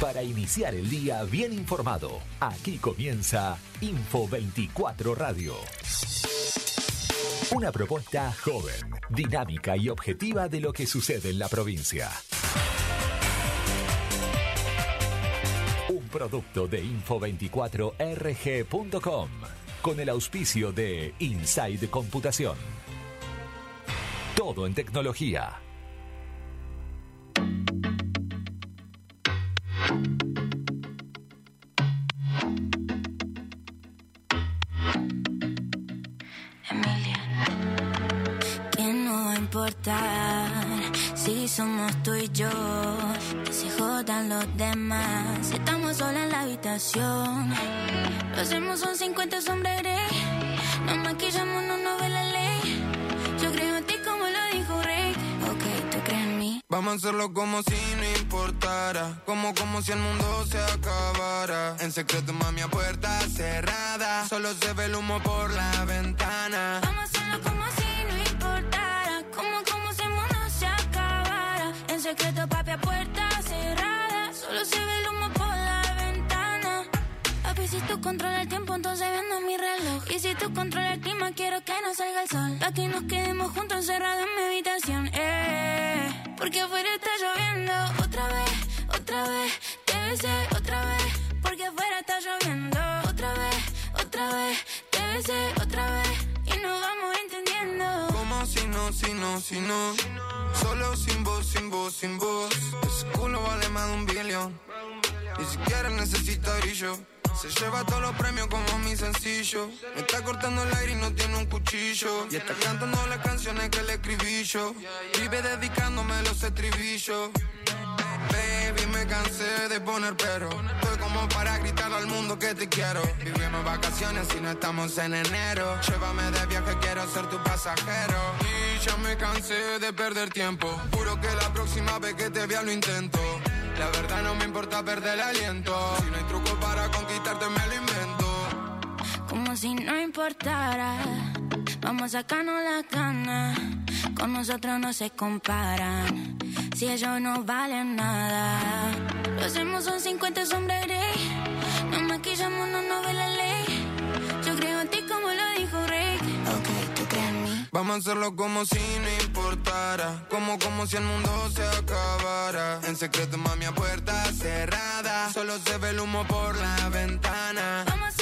Para iniciar el día bien informado, aquí comienza Info 24 Radio. Una propuesta joven, dinámica y objetiva de lo que sucede en la provincia. Un producto de info24rg.com con el auspicio de Inside Computación. Todo en tecnología. Importar si somos tú y yo? Que se jodan los demás. Estamos solos en la habitación. Lo hacemos son 50 sombras grey. Nos maquillamos, no nos ve la ley. Yo creo en ti como lo dijo Rey. Ok, tú crees en mí. Vamos a hacerlo como si no importara. Como, como si el mundo se acabara. En secreto, mami, a puerta cerrada. Solo se ve el humo por la ventana. Vamos secreto, papi, a puerta cerrada. Solo se ve el humo por la ventana. Papi, si tú controlas el tiempo, entonces vendo mi reloj. Y si tú controlas el clima, quiero que no salga el sol. Pa' que nos quedemos juntos encerrados en mi habitación. Eh, porque afuera está lloviendo. Otra vez, otra vez. Te besé otra vez. Porque afuera está lloviendo. Otra vez, otra vez. Te besé otra vez. Vamos entendiendo. Como si no, si no, si no. Solo sin voz, sin voz, sin voz. Ese culo vale más de un billón. Ni siquiera necesita brillo. Se lleva todos los premios como mi sencillo. Me está cortando el aire y no tiene un cuchillo. Y está cantando las canciones que le escribí yo. Vive dedicándome los estribillos. Baby, me cansé de poner pero. Estoy como para gritar al mundo que te quiero. Vivimos vacaciones y no estamos en enero. Llévame de viaje, quiero ser tu pasajero. Y ya me cansé de perder tiempo. Juro que la próxima vez que te vea lo intento. La verdad no me importa perder el aliento. Si no hay truco para conquistarte, me lo invento. Como si no importara. Vamos a sacarnos la ganas. Con nosotros no se comparan. Si ellos no valen nada. Lo hacemos son 50 sombras grey. Nos maquillamos, no nos ve la ley. Yo creo en ti como lo dijo Rey. Ok, tú crees en mí. Vamos a hacerlo como si no importara. Como, como si el mundo se acabara. En secreto, mami, a puerta cerrada. Solo se ve el humo por la ventana. Vamos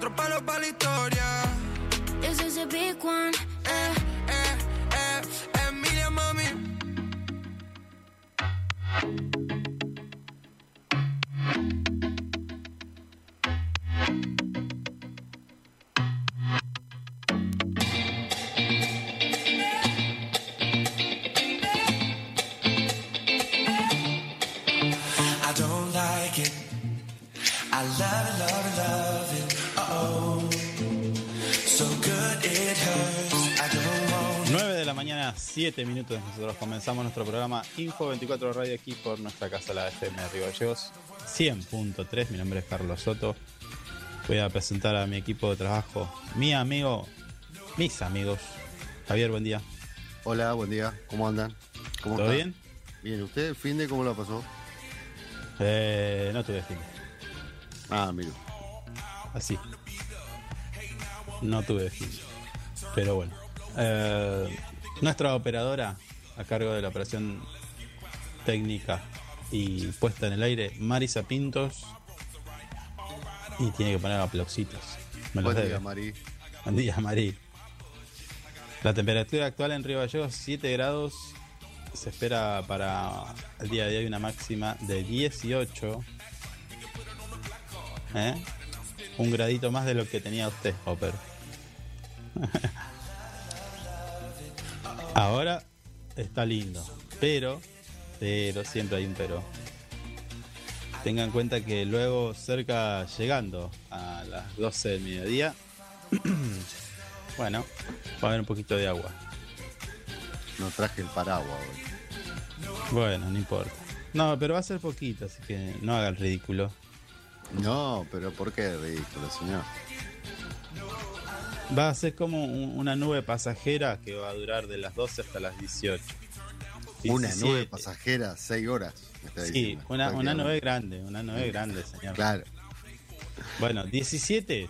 es otro palo para la historia. This is a big one. 7 minutos. Nosotros comenzamos nuestro programa Info 24 Radio aquí por nuestra casa, la FM de Río Gallegos 100.3. Mi nombre es Carlos Soto. Voy a presentar a mi equipo de trabajo, mi amigo, mis amigos. Javier, buen día. Hola, buen día. ¿Cómo andan? ¿Cómo ¿Todo están? bien? Bien, ¿usted el fin de cómo lo pasó? Eh, no tuve fin. Ah, miro. Así. No tuve fin. Pero bueno. Eh, nuestra operadora a cargo de la operación técnica y puesta en el aire, Marisa Pintos. Y tiene que poner aplausitos. Me los Buen día, Mari. Buen día, Mari. La temperatura actual en Río Gallegos 7 grados. Se espera para el día de hoy una máxima de 18. ¿Eh? Un gradito más de lo que tenía usted, Hopper. Ahora está lindo, pero, pero siempre hay un pero. Tengan en cuenta que luego cerca llegando a las 12 del mediodía, bueno, va a haber un poquito de agua. No traje el paraguas hoy. Bueno, no importa. No, pero va a ser poquito, así que no haga el ridículo. No, pero ¿por qué ridículo, señor? Va a ser como un- una nube pasajera que va a durar de las 12 hasta las 18. Una 17. nube pasajera, seis horas. me está Sí, una, una nube grande, una nube grande, señor. Claro. Bueno, 17,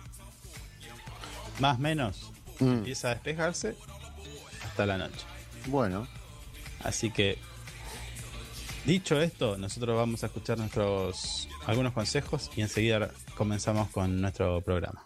más o menos, Mm, empieza a despejarse hasta la noche. Bueno, Así que, dicho esto, nosotros vamos a escuchar nuestros algunos consejos y enseguida comenzamos con nuestro programa.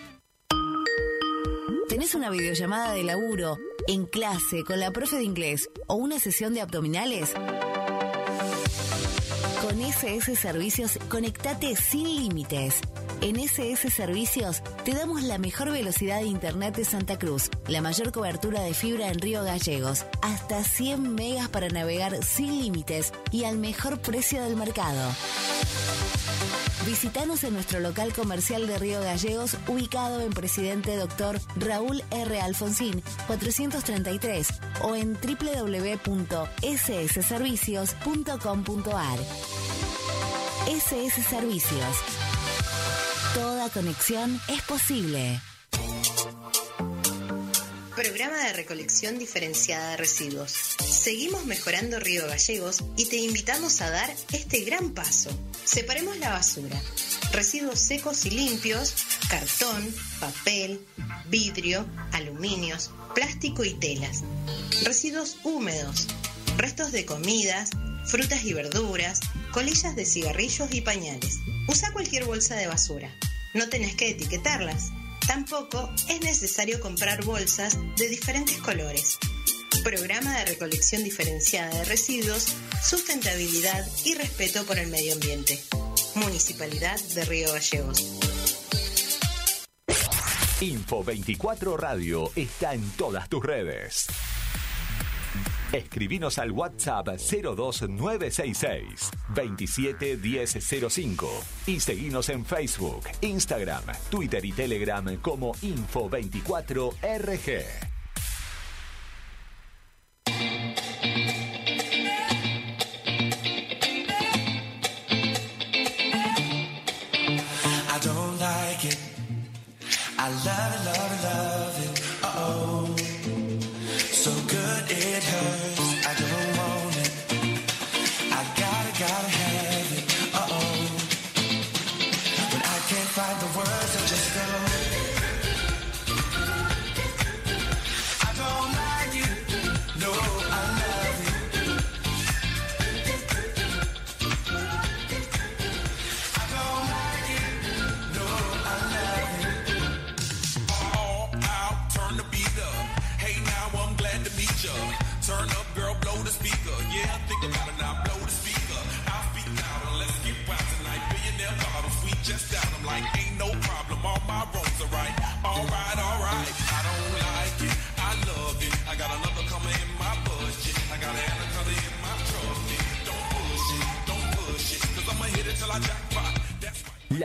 ¿Tenés una videollamada de laburo, en clase, con la profe de inglés o una sesión de abdominales? Con SS Servicios, conectate sin límites. En SS Servicios te damos la mejor velocidad de Internet de Santa Cruz, la mayor cobertura de fibra en Río Gallegos, hasta 100 megas para navegar sin límites y al mejor precio del mercado. Visítanos en nuestro local comercial de Río Gallegos, ubicado en Presidente Dr. Raúl R. Alfonsín, 433, o en www.ssservicios.com.ar. SS Servicios. Toda conexión es posible. Programa de recolección diferenciada de residuos. Seguimos mejorando Río Gallegos y te invitamos a dar este gran paso. Separemos la basura. Residuos secos y limpios, cartón, papel, vidrio, aluminios, plástico y telas. Residuos húmedos, restos de comidas, frutas y verduras, colillas de cigarrillos y pañales. Usa cualquier bolsa de basura. No tenés que etiquetarlas. Tampoco es necesario comprar bolsas de diferentes colores. Programa de recolección diferenciada de residuos, sustentabilidad y respeto por el medio ambiente. Municipalidad de Río Gallegos. Info 24 Radio está en todas tus redes. Escribinos al WhatsApp 02966 271005 y seguinos en Facebook, Instagram, Twitter y Telegram como Info24RG.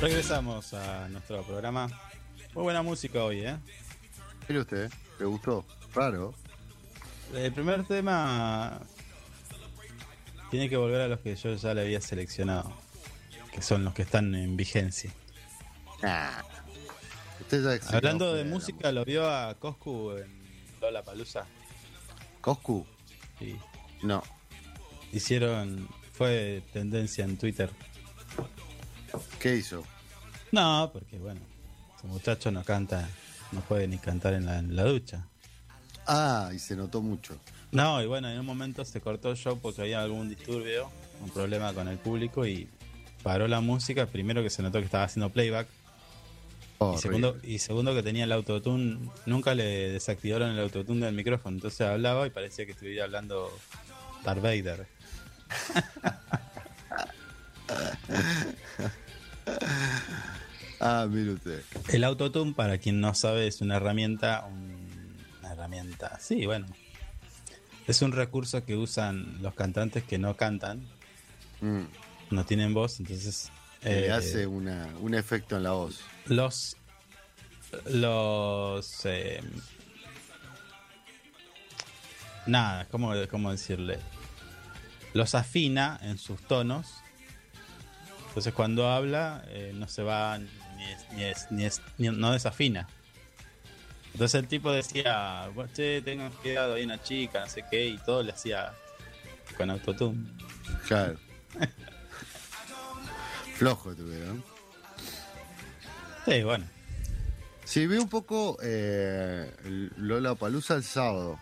Regresamos a nuestro programa. Muy buena música hoy, ¿eh? mire usted, ¿le gustó? Raro. El primer tema tiene que volver a los que yo ya le había seleccionado, que son los que están en vigencia. Ah. Usted ya Hablando de música, lo vio a Coscu en Lola Palusa ¿Coscu? y No. hicieron, fue tendencia en Twitter ¿Qué hizo? No, porque bueno, ese muchacho no canta, no puede ni cantar en la, en la ducha. Ah, y se notó mucho. No, y bueno, en un momento se cortó el show porque había algún disturbio, un problema con el público y paró la música. Primero que se notó que estaba haciendo playback. Y segundo, y segundo que tenía el autotune, nunca le desactivaron el autotune del micrófono, entonces hablaba y parecía que estuviera hablando Darth Vader. Ah, mire usted. El autotune, para quien no sabe, es una herramienta, un- una herramienta, sí, bueno, es un recurso que usan los cantantes que no cantan, Mm, no tienen voz, entonces le eh, hace una, un efecto en la voz. los los eh, nada cómo, cómo decirle los afina en sus tonos entonces cuando habla eh, no se va ni, es- ni, es- ni es- ni- no desafina entonces el tipo decía "Bueno, che tengan cuidado hay una chica no sé qué y todo le hacía con autotune Claro. Flojo tuvieron. sí bueno Sí, vi un poco eh, Lola Palusa el sábado.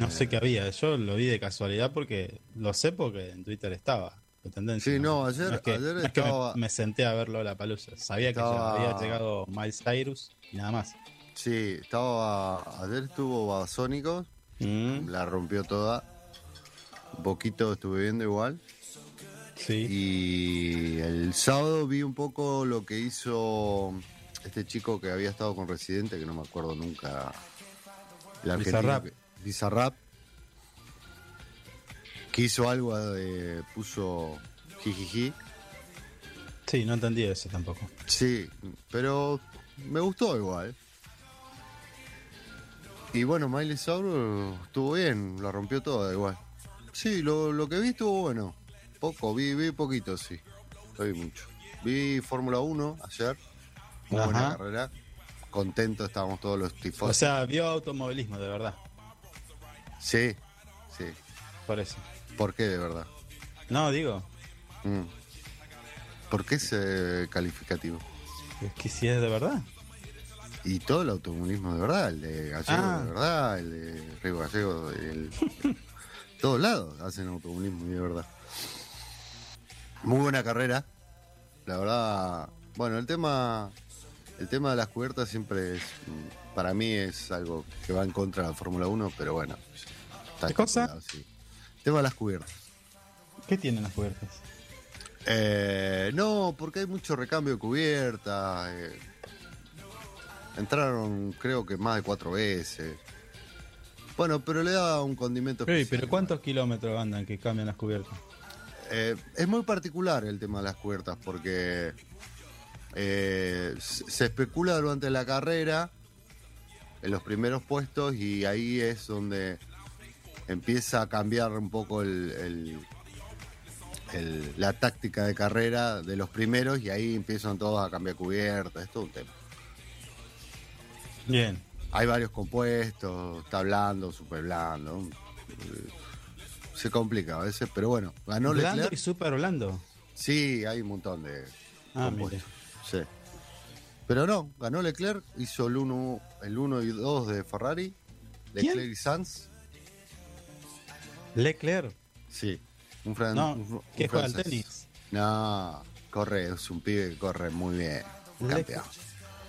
No sé qué había, yo lo vi de casualidad porque lo sé porque en Twitter estaba tendencia. Sí, no, ayer- es que, ayer no es que me- estaba- me, senté a verlo la palusa. Sabía que ya había llegado Miles Cyrus y nada más. Sí, estaba. Ayer estuvo Babasónicos, Mm, la rompió toda. Un poquito estuve viendo igual. sí. Y el sábado vi un poco lo que hizo este chico que había estado con Residente, que no me acuerdo nunca. El argentino Bizarrap. Que hizo algo de. puso jijiji. Sí, no entendí eso tampoco. Sí, pero me gustó igual. Y bueno, Miley Cyrus estuvo bien, la rompió toda igual. Sí, lo, lo que vi estuvo bueno. Poco, vi, vi poquito, sí. No vi mucho. Vi Fórmula 1 ayer. Muy buena carrera. Contentos estábamos todos los tifos. O sea, vio automovilismo de verdad, sí, sí. por eso. ¿Por qué de verdad? No, digo, Mm. ¿Por qué ese calificativo? es que si es de verdad. Y todo el automovilismo de verdad, el de Gallego Ah. de verdad, el de Río Gallego, el... todos lados hacen automovilismo de verdad. Muy buena carrera, la verdad. Bueno, el tema, el tema de las cubiertas siempre es, para mí es algo que va en contra de la Fórmula 1, pero bueno. está ¿Qué cosa? sí. Tema de las cubiertas. ¿Qué tienen las puertas? Eh, no, porque hay mucho recambio de cubierta. eh. entraron, creo que más de cuatro veces. Bueno, pero le da un condimento especial. pero ¿cuántos kilómetros andan que cambian las cubiertas? Eh, es muy particular el tema de las cubiertas porque eh, se especula durante la carrera en los primeros puestos y ahí es donde empieza a cambiar un poco el- el- el- la táctica de carrera de los primeros y ahí empiezan todos a cambiar cubiertas, es todo un tema. Bien. Hay varios compuestos, está blando, super blando. Se complica a veces, pero bueno, ganó Blando Leclerc. y super blando. Sí, hay un montón de Ah, compuestos. Sí. Pero no, ganó Leclerc, hizo el 1 el uno y 2 de Ferrari. ¿Quién? Leclerc y Sanz. Leclerc. Sí. Un, fran- No, un fr- que juega al tenis. No, corre, es un pibe que corre muy bien. Campeón.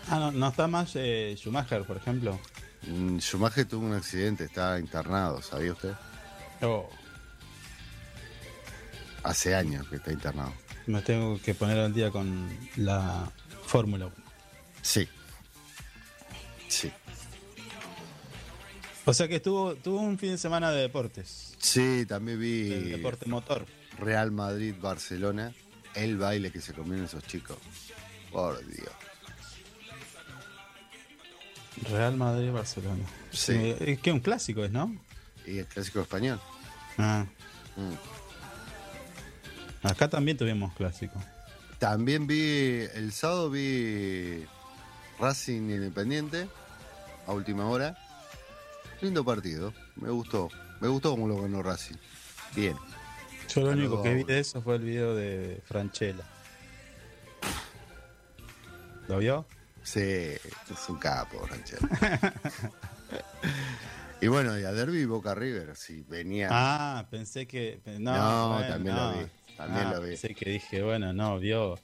Ah, no, no está más eh, Schumacher, por ejemplo. Mm, Schumacher tuvo un accidente, está internado, ¿sabía usted? Oh, Hace años que está internado. me tengo que poner al día con la Fórmula 1. Sí. Sí. O sea que estuvo, tuvo un fin de semana de deportes. Sí, también vi deporte motor. Real Madrid, Barcelona. El baile que se comieron esos chicos. Por Dios. Real Madrid, Barcelona. Sí. Eh, Es que un clásico es, ¿no? Y el clásico español. Ah, Mm. acá también tuvimos clásico. También vi, el sábado vi Racing Independiente a última hora. Lindo partido, me gustó. Me gustó cómo lo ganó Racing. Bien. Yo lo único que vi de eso fue el video de Franchella. ¿Lo vio? Sí, es un capo, Ranchero. y bueno, y a Derby Boca River, si venía. Ah, pensé que. No, también lo vi, también Ah, lo vi. Pensé que dije, bueno, no, vio.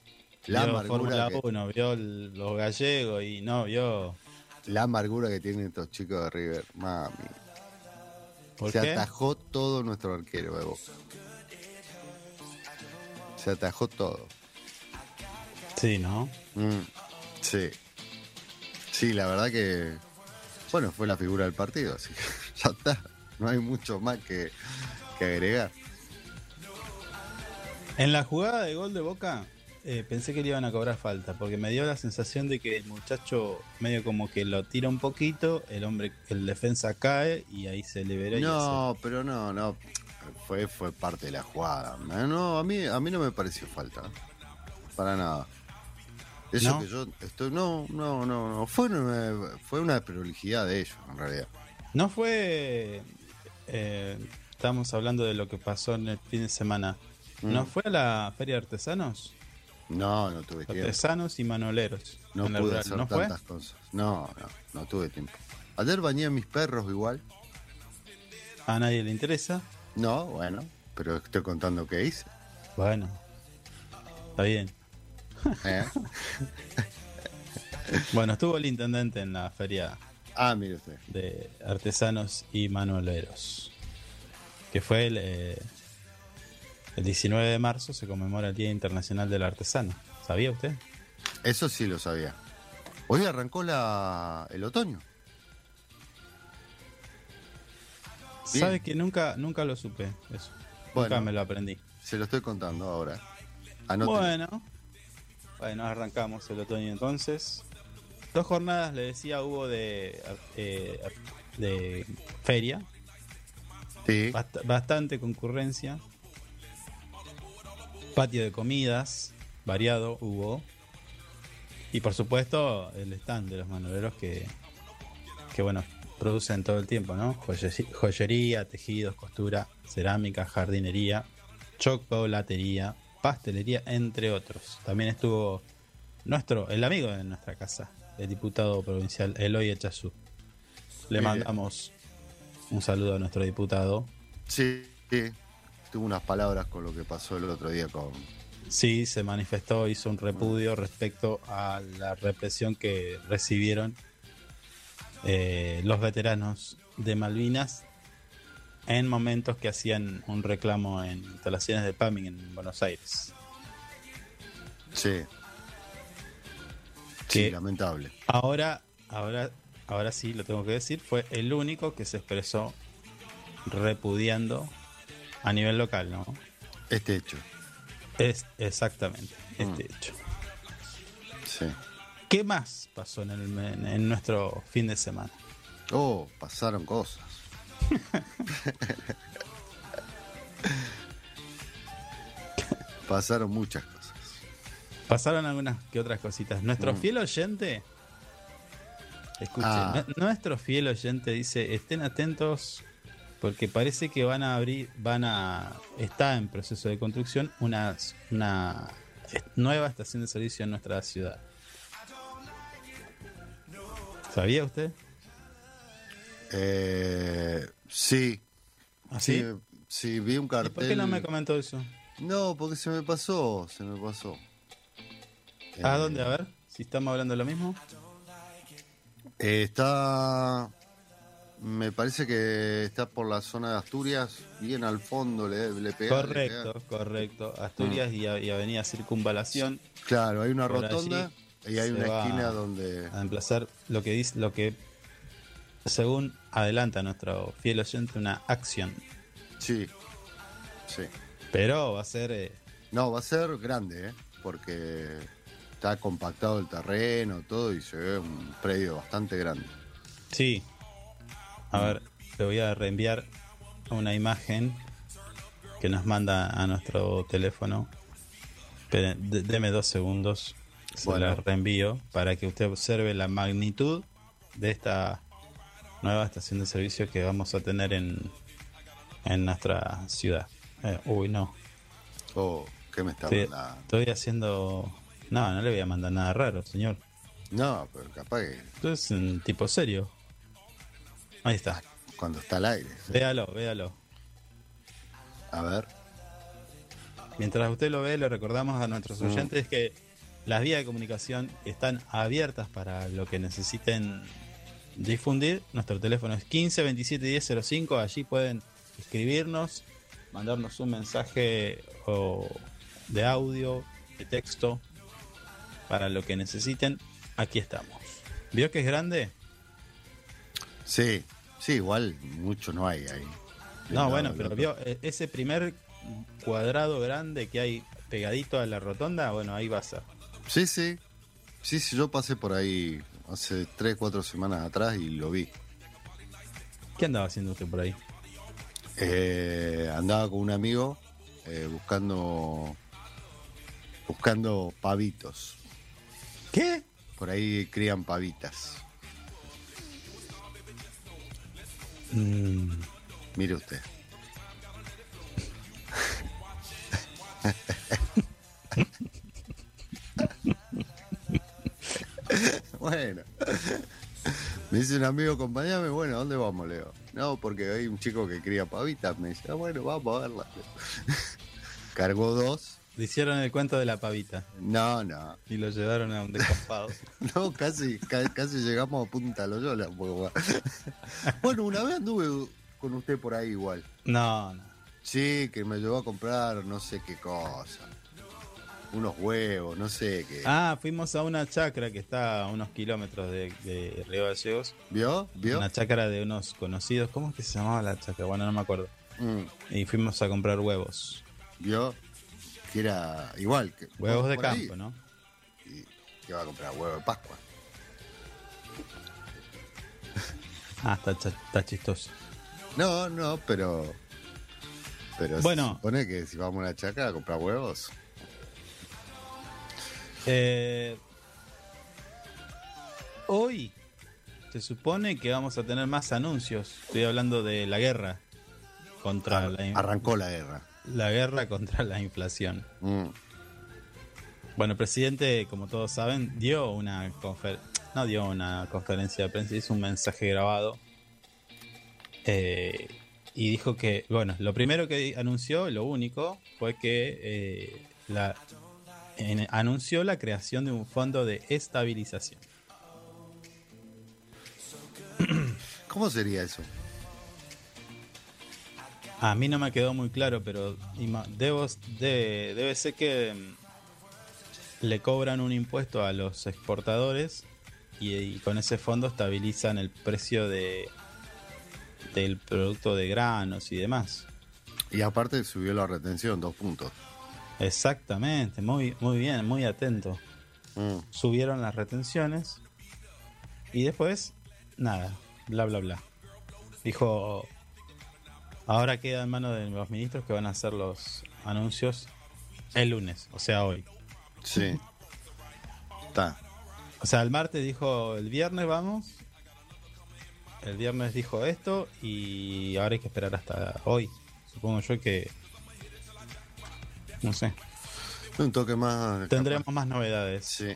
La vio Fórmula que- 1, vio el- los gallegos y no vio. La amargura que tienen estos chicos de River, mami. ¿Por Se qué? atajó todo nuestro arquero de Boca. Se atajó todo. Sí, ¿no? Mm, sí. Sí, la verdad que. Bueno, fue la figura del partido, así que ya está. No hay mucho más que, que agregar. En la jugada de gol de Boca, eh, pensé que le iban a cobrar falta, porque me dio la sensación de que el muchacho medio como que lo tira un poquito, el hombre, el defensa cae y ahí se libera. y No, pero no, no. Fue, fue parte de la jugada. No, a mí, a mí no me pareció falta. Para nada. Eso ¿No? que yo estoy. No, no, no, no. Fue una, fue una prolijidad de ellos, en realidad. No fue. eh, estamos hablando de lo que pasó en el fin de semana. ¿No Mm. fue a la Feria de Artesanos? No, no tuve tiempo. Artesanos y manoleros. No pude rural. hacer ¿No fue? tantas cosas. No, no, no tuve tiempo. Ayer bañé a mis perros igual. A nadie le interesa. No, bueno, pero estoy contando qué hice. Bueno, está bien. ¿eh? Bueno, estuvo el intendente en la feria ah, mire usted. de artesanos y manualeros. Que fue el, eh, el 19 de marzo, se conmemora el Día Internacional del Artesano. ¿Sabía usted? Eso sí lo sabía. Hoy arrancó la, el otoño. Bien. ¿Sabe que nunca, nunca lo supe eso? Bueno. Nunca me lo aprendí. Se lo estoy contando ahora. Bueno, bueno, arrancamos el otoño entonces. Dos jornadas, le decía, hubo de, eh, de feria. Sí. Bast- bastante concurrencia. Patio de comidas, variado hubo. Y por supuesto el stand de los manualeros que, que bueno, producen todo el tiempo, ¿no? Joye- Joyería, tejidos, costura, cerámica, jardinería, chocolatería, pastelería, entre otros. También estuvo nuestro, el amigo de nuestra casa, el diputado provincial Eloy Echazú. Le mandamos un saludo a nuestro diputado. Sí, sí. Tuve unas palabras con lo que pasó el otro día con. Sí, se manifestó, hizo un repudio respecto a la represión que recibieron eh, los veteranos de Malvinas en momentos que hacían un reclamo en instalaciones de PAMI en Buenos Aires. Sí. Que- Sí, lamentable. Ahora, ahora, ahora sí, lo tengo que decir, fue el único que se expresó repudiando a nivel local, ¿no? Este hecho. Es exactamente este hecho. Sí. ¿Qué más pasó en, el, en- en nuestro fin de semana? Oh, pasaron cosas. pasaron muchas cosas. Pasaron algunas que otras cositas. Nuestro Mm. fiel oyente, escuchen, Ah. nu- nuestro fiel oyente dice, estén atentos porque parece que van a abrir, van a, está en proceso de construcción una, nueva estación de servicio en nuestra ciudad. ¿Sabía usted? Eh, sí. ¿Ah, sí? vi un ¿Y cartel. por qué no me comentó eso? No, porque se me pasó, se me pasó. ¿A Eh, dónde? A ver, si estamos hablando de lo mismo. eh, está. Me parece que está por la zona de Asturias, bien al fondo le, le pega. le Correcto, pega. correcto. Asturias y, Avenida Circunvalación. Claro, hay una Por rotonda y hay una esquina donde. a emplazar lo que dice, lo que según adelanta nuestro fiel oyente, una acción. Sí, sí. Pero va a ser eh, No, va a ser grande, ¿eh? porque está compactado el terreno, todo, y se ve un predio bastante grande. sí. A ver, le voy a reenviar una imagen que nos manda a nuestro teléfono. De- deme dos segundos. Se Bueno. la reenvío para que usted observe la magnitud de esta nueva estación de servicio que vamos a tener en, en nuestra ciudad. Eh, uy, no. Oh, ¿qué me está Estoy, mandando? estoy haciendo. No, no le voy a mandar nada raro, señor. No, pero capaz que Esto es un tipo serio. Ahí está. cuando está al aire. Véalo, véalo. A ver. Mientras usted lo ve, le recordamos a nuestros Mm. oyentes que las vías de comunicación están abiertas para lo que necesiten difundir. Nuestro teléfono es 15 27 10 05. Allí pueden escribirnos, mandarnos un mensaje o de audio, de texto, para lo que necesiten. Aquí estamos. ¿Vio que es grande? Sí, sí, igual mucho no hay ahí. No, No, bueno, no, pero vio eh, ese primer cuadrado grande que hay pegadito a la rotonda, bueno, ahí va a. Sí, sí. Sí, sí, yo pasé por ahí hace 3, 4 semanas atrás y lo vi. ¿Qué andaba haciendo usted por ahí? Eh, andaba con un amigo eh, buscando buscando pavitos. ¿Qué? Por ahí crían pavitas. Mm, Mire usted. bueno. Me dice un amigo, acompañame, bueno, ¿a dónde vamos, Leo? No, porque hay un chico que cría pavitas. Me dice, ah, bueno, vamos a verla. Cargó dos. Le hicieron el cuento de la pavita No, no. y lo llevaron a un descampado. No, casi, ca- casi llegamos a Punta Loyola. Bueno, una vez anduve con usted por ahí igual. no, no. Sí, que me llevó a comprar no sé qué cosa. Unos huevos, no sé qué. Ah, fuimos a una chacra que está a unos kilómetros de, de Río Gallegos. ¿Vio? ¿Vio? Una chacra de unos conocidos. ¿Cómo es que se llamaba la chacra? Bueno, no me acuerdo. Mm, Y fuimos a comprar huevos. ¿Vio? Que era igual. Que, Huevos de ahí, campo, ¿no? Y que iba a comprar huevo de Pascua. Ah, está, chistoso. No, no, pero. Pero Bueno. se supone que si vamos a una chaca a comprar huevos. Eh, hoy se supone que vamos a tener más anuncios. Estoy hablando de la guerra contra la, in- Arrancó la guerra. La guerra contra la inflación. Mm, Bueno, el presidente, como todos saben, dio una no dio una conferencia de prensa, hizo un mensaje grabado eh, y dijo que, bueno, lo primero que anunció, lo único, fue que eh, la, en- anunció la creación de un fondo de estabilización. ¿Cómo sería eso? A mí no me quedó muy claro, pero debo, de- debe ser que mm, le cobran un impuesto a los exportadores y, y con ese fondo estabilizan el precio de del producto de granos y demás. Y aparte subió la retención, dos puntos. Exactamente, muy, muy bien, muy atento. Mm, Subieron las retenciones y después, nada, bla, bla, bla. Dijo, ahora queda en manos de los ministros que van a hacer los anuncios el lunes, o sea, hoy. sí. Está. O sea, el martes dijo, el viernes vamos. El viernes dijo esto y ahora hay que esperar hasta hoy. Supongo yo que... No sé. Un toque más. Tendremos más novedades Sí.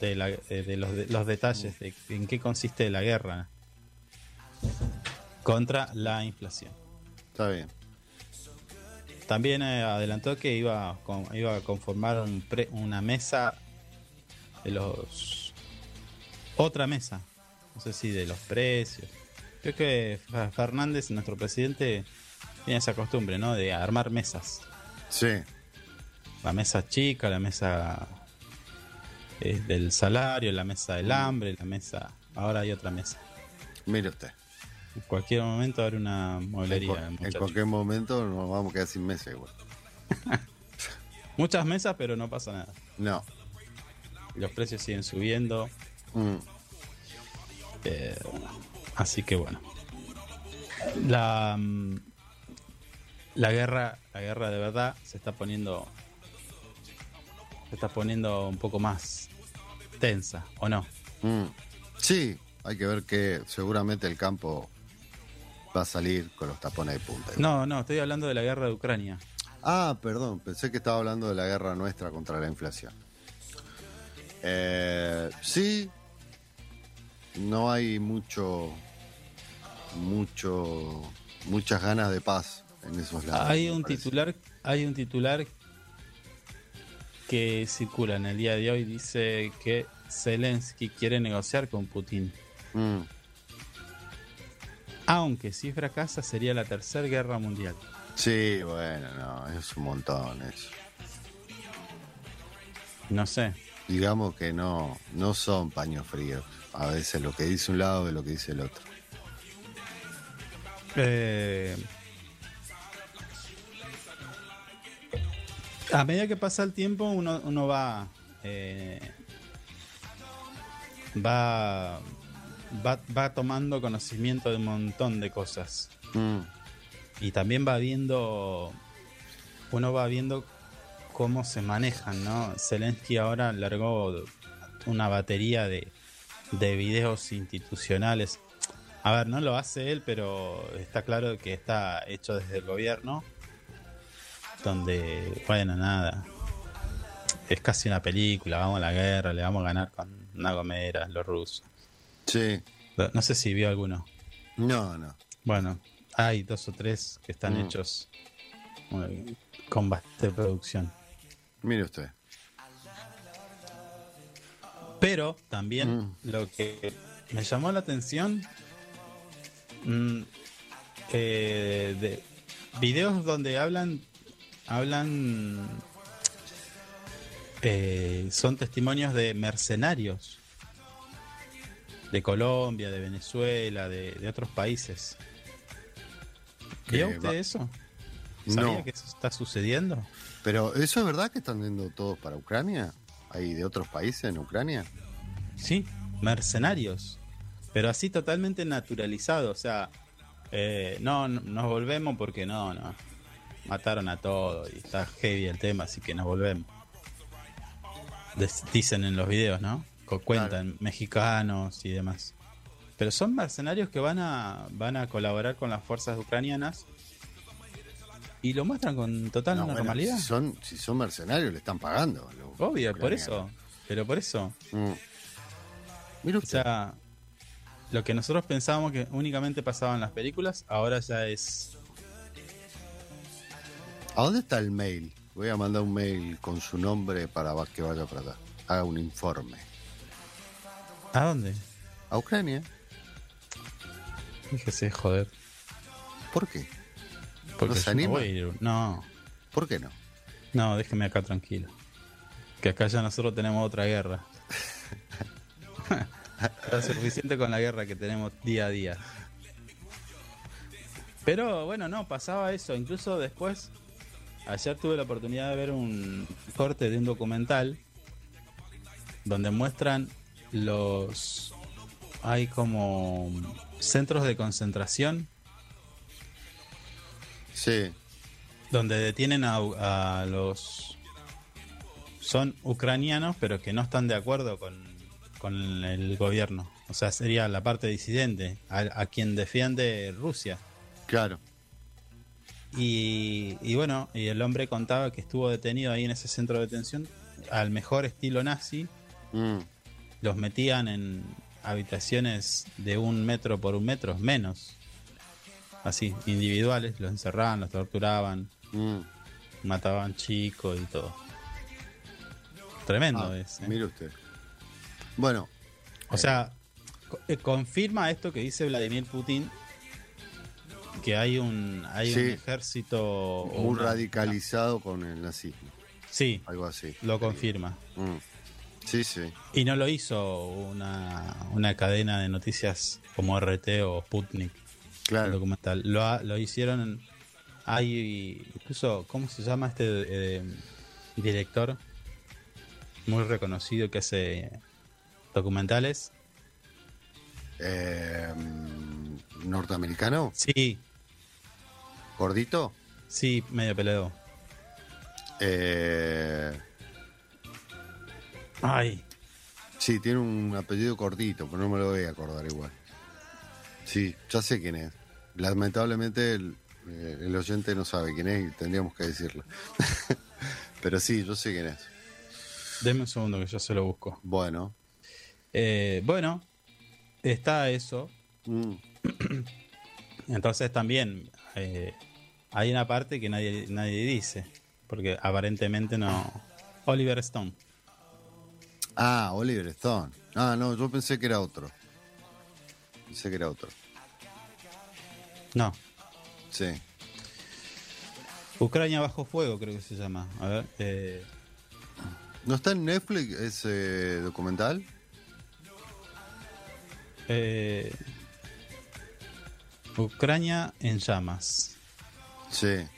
de, la- eh, de los, de los detalles de en qué consiste la guerra contra la inflación. Está bien. También eh, adelantó que iba, a con- iba a conformar un pre- una mesa de los... Otra mesa, no sé si de los precios. Creo que Fernández, nuestro presidente, tiene esa costumbre, ¿no? De armar mesas. Sí. La mesa chica, la mesa eh, del salario, la mesa del hambre, la mesa... Ahora hay otra mesa. Mire usted. En cualquier momento habrá una mueblería. en cualquier momento nos vamos a quedar sin meses, igual. Muchas mesas, pero no pasa nada. No. Los precios siguen subiendo. Mm, eh, así que bueno. La, mm, la guerra, la guerra de verdad se está poniendo. Se está poniendo un poco más tensa, ¿o no? mm. Sí, hay que ver que seguramente el campo va a salir con los tapones de punta. No, no, estoy hablando de la guerra de Ucrania. Ah, perdón, pensé que estaba hablando de la guerra nuestra contra la inflación. Eh, sí, no hay mucho, mucho, muchas ganas de paz en esos lados. Hay un parece. titular, hay un titular que circula en el día de hoy, dice que Zelensky quiere negociar con Putin. Mm, Aunque si fracasa sería la tercera guerra mundial. sí, bueno, no, es un montón eso. No sé. Digamos que no, no son paños fríos. A veces lo que dice un lado es lo que dice el otro. Eh, a medida que pasa el tiempo, uno, uno va, eh, va, va, va tomando conocimiento de un montón de cosas. Mm, Y también va viendo, uno va viendo cómo se manejan, ¿no? Zelensky ahora largó una batería de, de videos institucionales. A ver, no lo hace él, pero está claro que está hecho desde el gobierno. Donde, bueno, nada. Es casi una película, vamos a la guerra, le vamos a ganar con una gomera, los rusos. Sí, No sé si vio alguno. no, no. Bueno, hay dos o tres que están Mm. hechos eh, con bastante producción. Mire usted. Pero también Mm. lo que me llamó la atención, mm, eh, de videos donde hablan, hablan, eh, son testimonios de mercenarios de Colombia, de Venezuela, de, de otros países. ¿Vio usted va- eso? ¿Sabía No. que eso está sucediendo? Pero ¿eso es verdad que están yendo todos para Ucrania? ¿Hay de otros países en Ucrania? Sí, mercenarios. Pero así totalmente naturalizado. O sea, eh, no, no, nos volvemos porque no, no. Mataron a todos y está heavy el tema, así que nos volvemos. Des- dicen en los videos, ¿no? Cuentan mexicanos y demás. Pero son mercenarios que van a, van a colaborar con las fuerzas ucranianas y lo muestran con total No, bueno, normalidad. si, son, si son mercenarios, le están pagando. Obvio, por eso. Pero por eso. Mm. Mire O sea, lo que nosotros pensábamos que únicamente pasaba en las películas, ahora ya es. ¿A dónde está el mail? Voy a mandar un mail con su nombre para que vaya para allá. Haga un informe. ¿A dónde? ¿A Ucrania? Fíjese, joder. ¿Por qué? Porque ¿No se anima? No, ¿Por qué no? no, déjeme acá tranquilo. Que acá ya nosotros tenemos otra guerra. Está suficiente con la guerra que tenemos día a día. Pero bueno, no, pasaba eso. Incluso después, ayer tuve la oportunidad de ver un corte de un documental donde muestran los... Hay como centros de concentración Sí, donde detienen a, a los... Son ucranianos, pero que no están de acuerdo con, con el gobierno. O sea, sería la parte disidente, a, a quien defiende Rusia. claro. Y, y bueno, y el hombre contaba que estuvo detenido ahí en ese centro de detención al mejor estilo nazi. Mm, Los metían en habitaciones de un metro por un metro, menos. Así, individuales, los encerraban, los torturaban, mm. mataban chicos y todo. Tremendo Ah, es. ¿eh? Mire usted. Bueno, O sea, eh, confirma esto que dice Vladimir Putin, que hay un, hay Sí. un ejército... muy una- radicalizado con el nazismo. Sí, Algo así. lo confirma. Mm. Sí, sí. Y no lo hizo una, una cadena de noticias como RT o Sputnik, el Claro. documental. Lo, ha- lo hicieron... hay incluso, ¿cómo se llama este eh, director? Muy reconocido que hace documentales. Eh, ¿Norteamericano? Sí, ¿Gordito? sí, medio peleo. Eh, Ay, sí, tiene un apellido cortito, pero no me lo voy a acordar igual. Sí, ya sé quién es. Lamentablemente el- Eh, el oyente no sabe quién es y tendríamos que decirlo. Pero sí, yo sé quién es. Deme un segundo que yo se lo busco. Bueno. Eh, bueno, está eso. Mm. Entonces también eh, hay una parte que nadie, nadie dice. Porque aparentemente no. Oliver Stone. Ah, Oliver Stone. Ah, no, yo pensé que era otro. Pensé que era otro. No. Sí. Ucrania bajo fuego, creo que se llama. A ver. eh, ¿No está en Netflix ese documental? eh, Ucrania en llamas. Sí. Ahí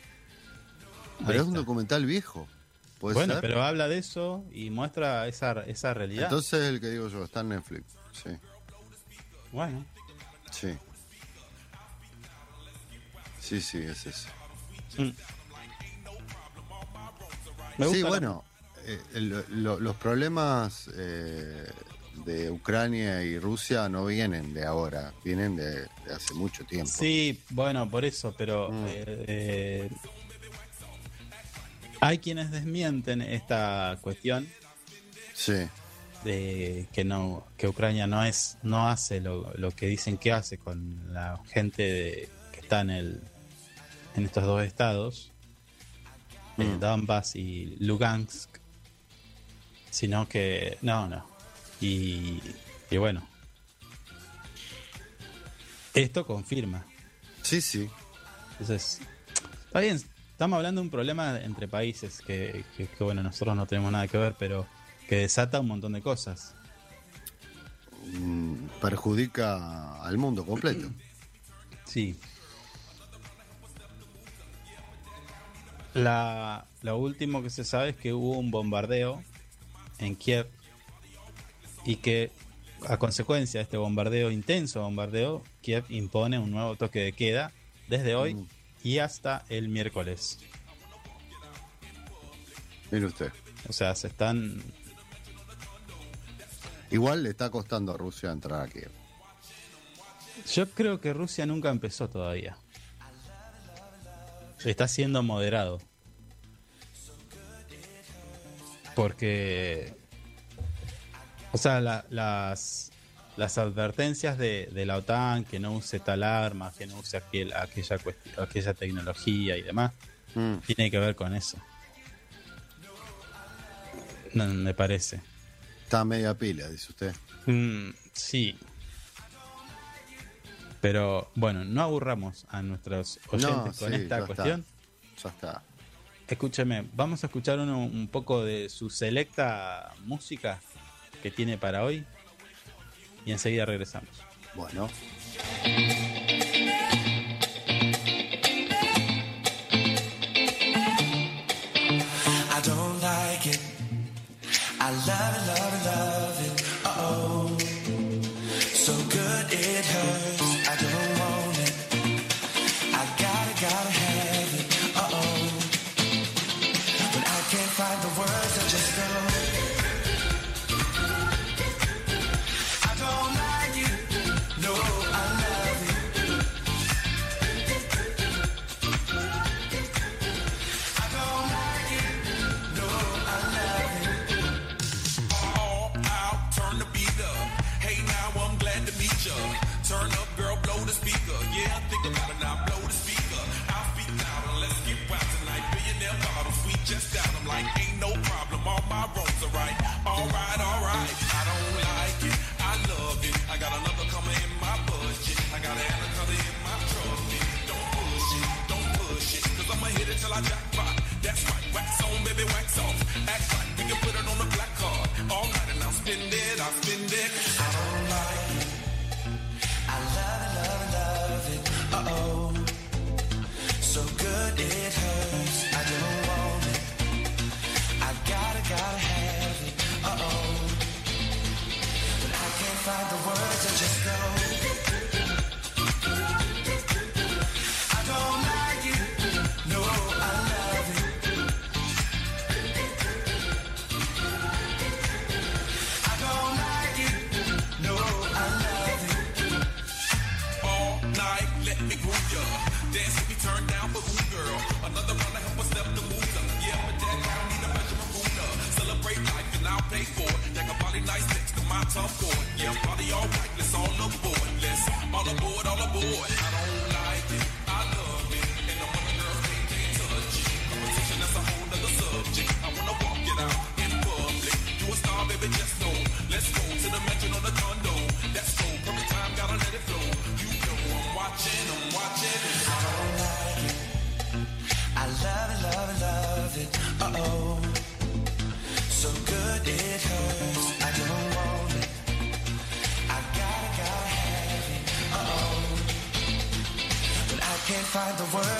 Pero es un documental viejo. ¿Puede Bueno, ser? pero habla de eso y muestra esa, esa realidad. Entonces es el que digo yo, está en Netflix. Sí, bueno, sí. Sí, sí, es ese. mm. Sí, la- bueno, eh, el- lo- los problemas eh, de Ucrania y Rusia no vienen de ahora, vienen de, de hace mucho tiempo. Sí, bueno, por eso, pero Mm. eh, hay quienes desmienten esta cuestión Sí, de que no que Ucrania no es no hace lo, lo que dicen que hace con la gente de- que está en el en estos dos estados eh, Mm. Donbass y Lugansk sino que no no y, y bueno esto confirma sí, sí. entonces está bien estamos hablando de un problema entre países que, que- que, bueno nosotros no tenemos nada que ver pero que desata un montón de cosas Mm, Perjudica al mundo completo. Sí. La, lo último que se sabe es que hubo un bombardeo en Kiev y que a consecuencia de este bombardeo, intenso bombardeo, Kiev impone un nuevo toque de queda desde hoy Mm. Y hasta el miércoles. Mire usted. O sea, se están... Igual le está costando a Rusia entrar aquí. Yo creo que Rusia nunca empezó todavía. Está siendo moderado. Porque. O sea, la- las, las advertencias de, de la OTAN que no use tal arma, que no use aquel- aquella, tecnología y demás, Mm, tiene que ver con eso. No, me parece. Está media pila, dice usted. Mm, sí. Pero bueno, no aburramos a nuestros oyentes No, con sí, esta ya cuestión. Ya está. Escúcheme, vamos a escuchar uno- un poco de su selecta música que tiene para hoy y enseguida regresamos. Bueno. Tough boy. Yeah, party all right, let's all aboard. Let's all aboard, all aboard. I don't like it, I love it. And can't, touch it. Competition, that's a whole nother subject. I wanna walk it out in public. You a star, baby, just know. Let's go to the mansion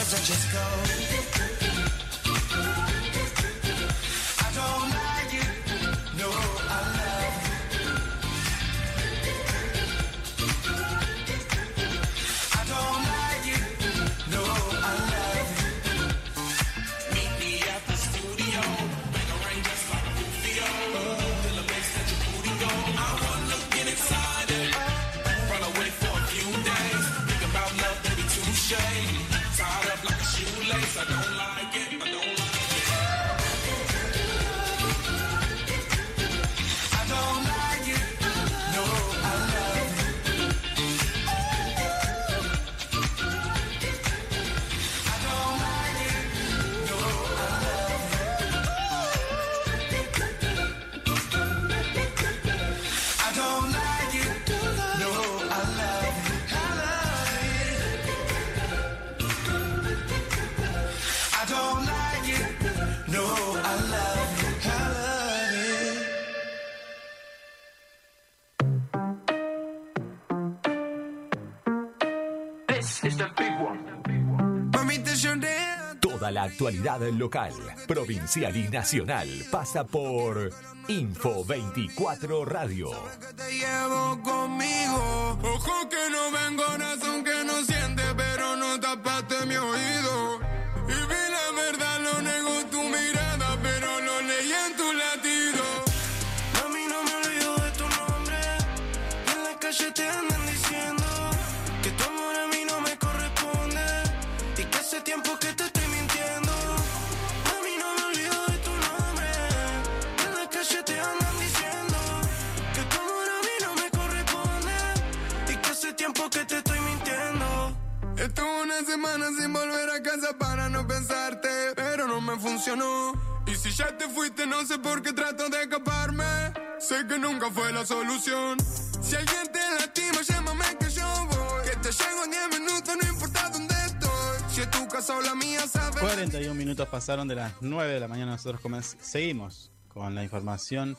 words. I just go. Actualidad local, provincial y nacional pasa por Info 24 Radio. te llevo conmigo. Ojo que no ven corazón que no siente, pero no tapaste mi oído. Y vi la verdad, lo negó tu Estuve una semana sin volver a casa para no pensarte, pero no me funcionó. Y si ya te fuiste, no sé por qué trato de escaparme. Sé que nunca fue la solución. Si alguien te lastima, llámame que yo voy. Que te llego en 10 minutos, no importa dónde estoy. Si es tu casa o la mía, sabes. 41 minutos pasaron de las 9 de la mañana. Nosotros seguimos con la información.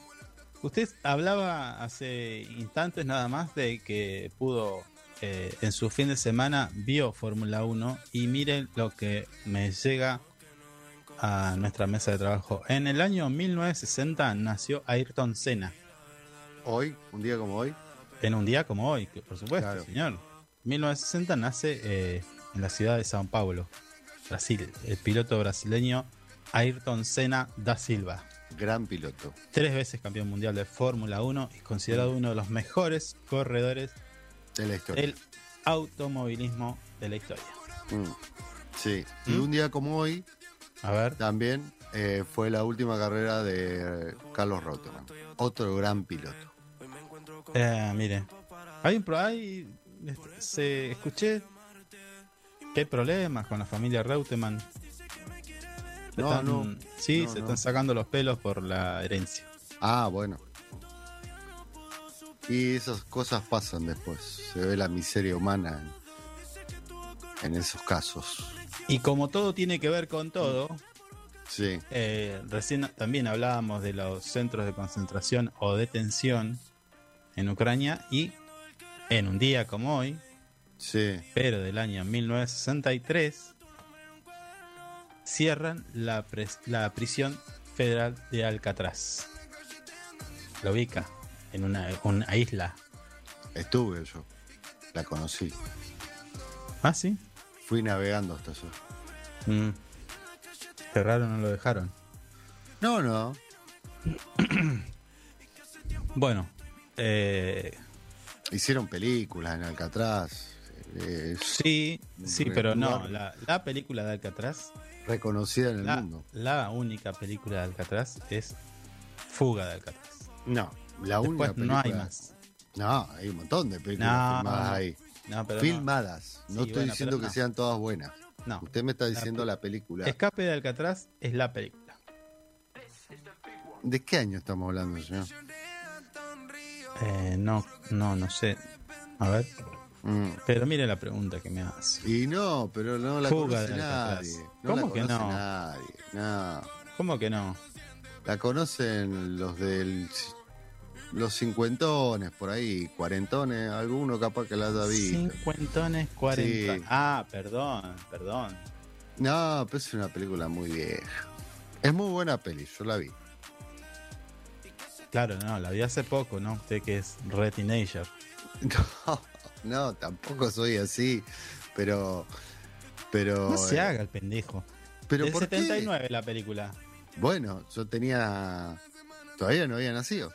Usted hablaba hace instantes nada más de que pudo, eh, en su fin de semana, vio Fórmula 1 y miren lo que me llega a nuestra mesa de trabajo. En el año 1960 nació Ayrton Senna. Hoy, un día como hoy, En un día como hoy, por supuesto, Claro. señor. 1960 nace eh, en la ciudad de Sao Paulo, Brasil. El piloto brasileño Ayrton Senna da Silva. gran piloto. Tres veces campeón mundial de Fórmula 1 y considerado uno de los mejores corredores De la historia. del automovilismo de la historia. Mm. Sí. Y ¿Mm? un día como hoy, A ver, también eh, fue la última carrera de Carlos Reutemann. Otro gran piloto. eh, mire, hay un hay, este, se escuché que hay problemas con la familia Reutemann. Se No, están- no. Sí, No, se no. están sacando los pelos por la herencia. Ah, bueno. Y esas cosas pasan después. Se ve la miseria humana en, en esos casos. Y como todo tiene que ver con todo, Sí, eh, recién también hablábamos de los centros de concentración o detención en Ucrania y en un día como hoy, sí. pero del año 1963, cierran la, la prisión federal de Alcatraz. Lo ubica en una, una isla. Estuve yo. La conocí. Ah, sí. Fui navegando hasta allá. Mm. Cerraron o lo dejaron. No, no. Bueno, eh, Hicieron películas en Alcatraz. eh, sí, sí, pero no. La, la película de Alcatraz, reconocida en el la, mundo. la única película de Alcatraz es Fuga de Alcatraz. No, La única Después no hay película- más. No, hay un montón de películas filmadas ahí. No, pero filmadas. No, Sí, estoy bueno, diciendo que no. sean todas buenas. No. Usted me está diciendo la película. Escape de Alcatraz es la película. ¿De qué año estamos hablando, señor? Eh, no, no, no sé. A ver. Mm. Pero mire la pregunta que me hace. Y no, pero no la Fuga conoce de nadie. No ¿Cómo la que conoce no? nadie. No. ¿Cómo que no? La conocen los del los cincuentones por ahí, cuarentones, alguno capaz que la haya visto. Cincuentones, cuarenta. Sí. Ah, perdón, perdón. No, pero es una película muy vieja. Es muy buena peli, yo la vi. Claro, no, la vi hace poco, ¿no? Usted que es re teenager. No, no, tampoco soy así, pero pero No se eh, haga el pendejo. pero Del ¿por qué? 79 la película. Bueno, yo tenía todavía no había nacido.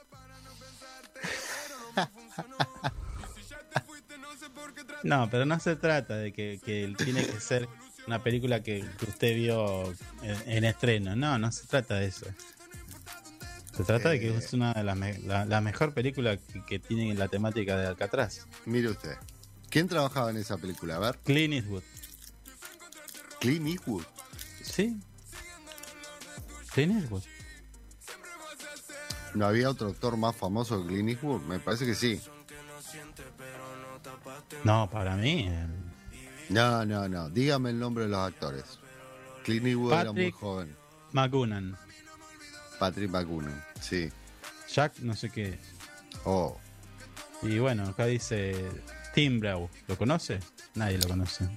No, pero no se trata de que, que tiene que ser una película que, que usted vio en, en estreno. No, no se trata de eso. Se trata de que Eh. es una de las me- la, la mejor película que, que tiene la temática de Alcatraz. Mire usted. ¿Quién trabajaba en esa película? A ver, Clint Eastwood. Clint Eastwood. ¿Sí? Clint Eastwood. ¿No había otro actor más famoso que Clint Eastwood? Me parece que sí. No, para mí. eh, No, no, no. Dígame el nombre de los actores. Clint Eastwood era muy joven. McGoonan. Patrick McGoonan. Sí. Jack, no sé qué. Oh. Y bueno, acá dice Tim Brown. ¿Lo conoce? Nadie lo conoce.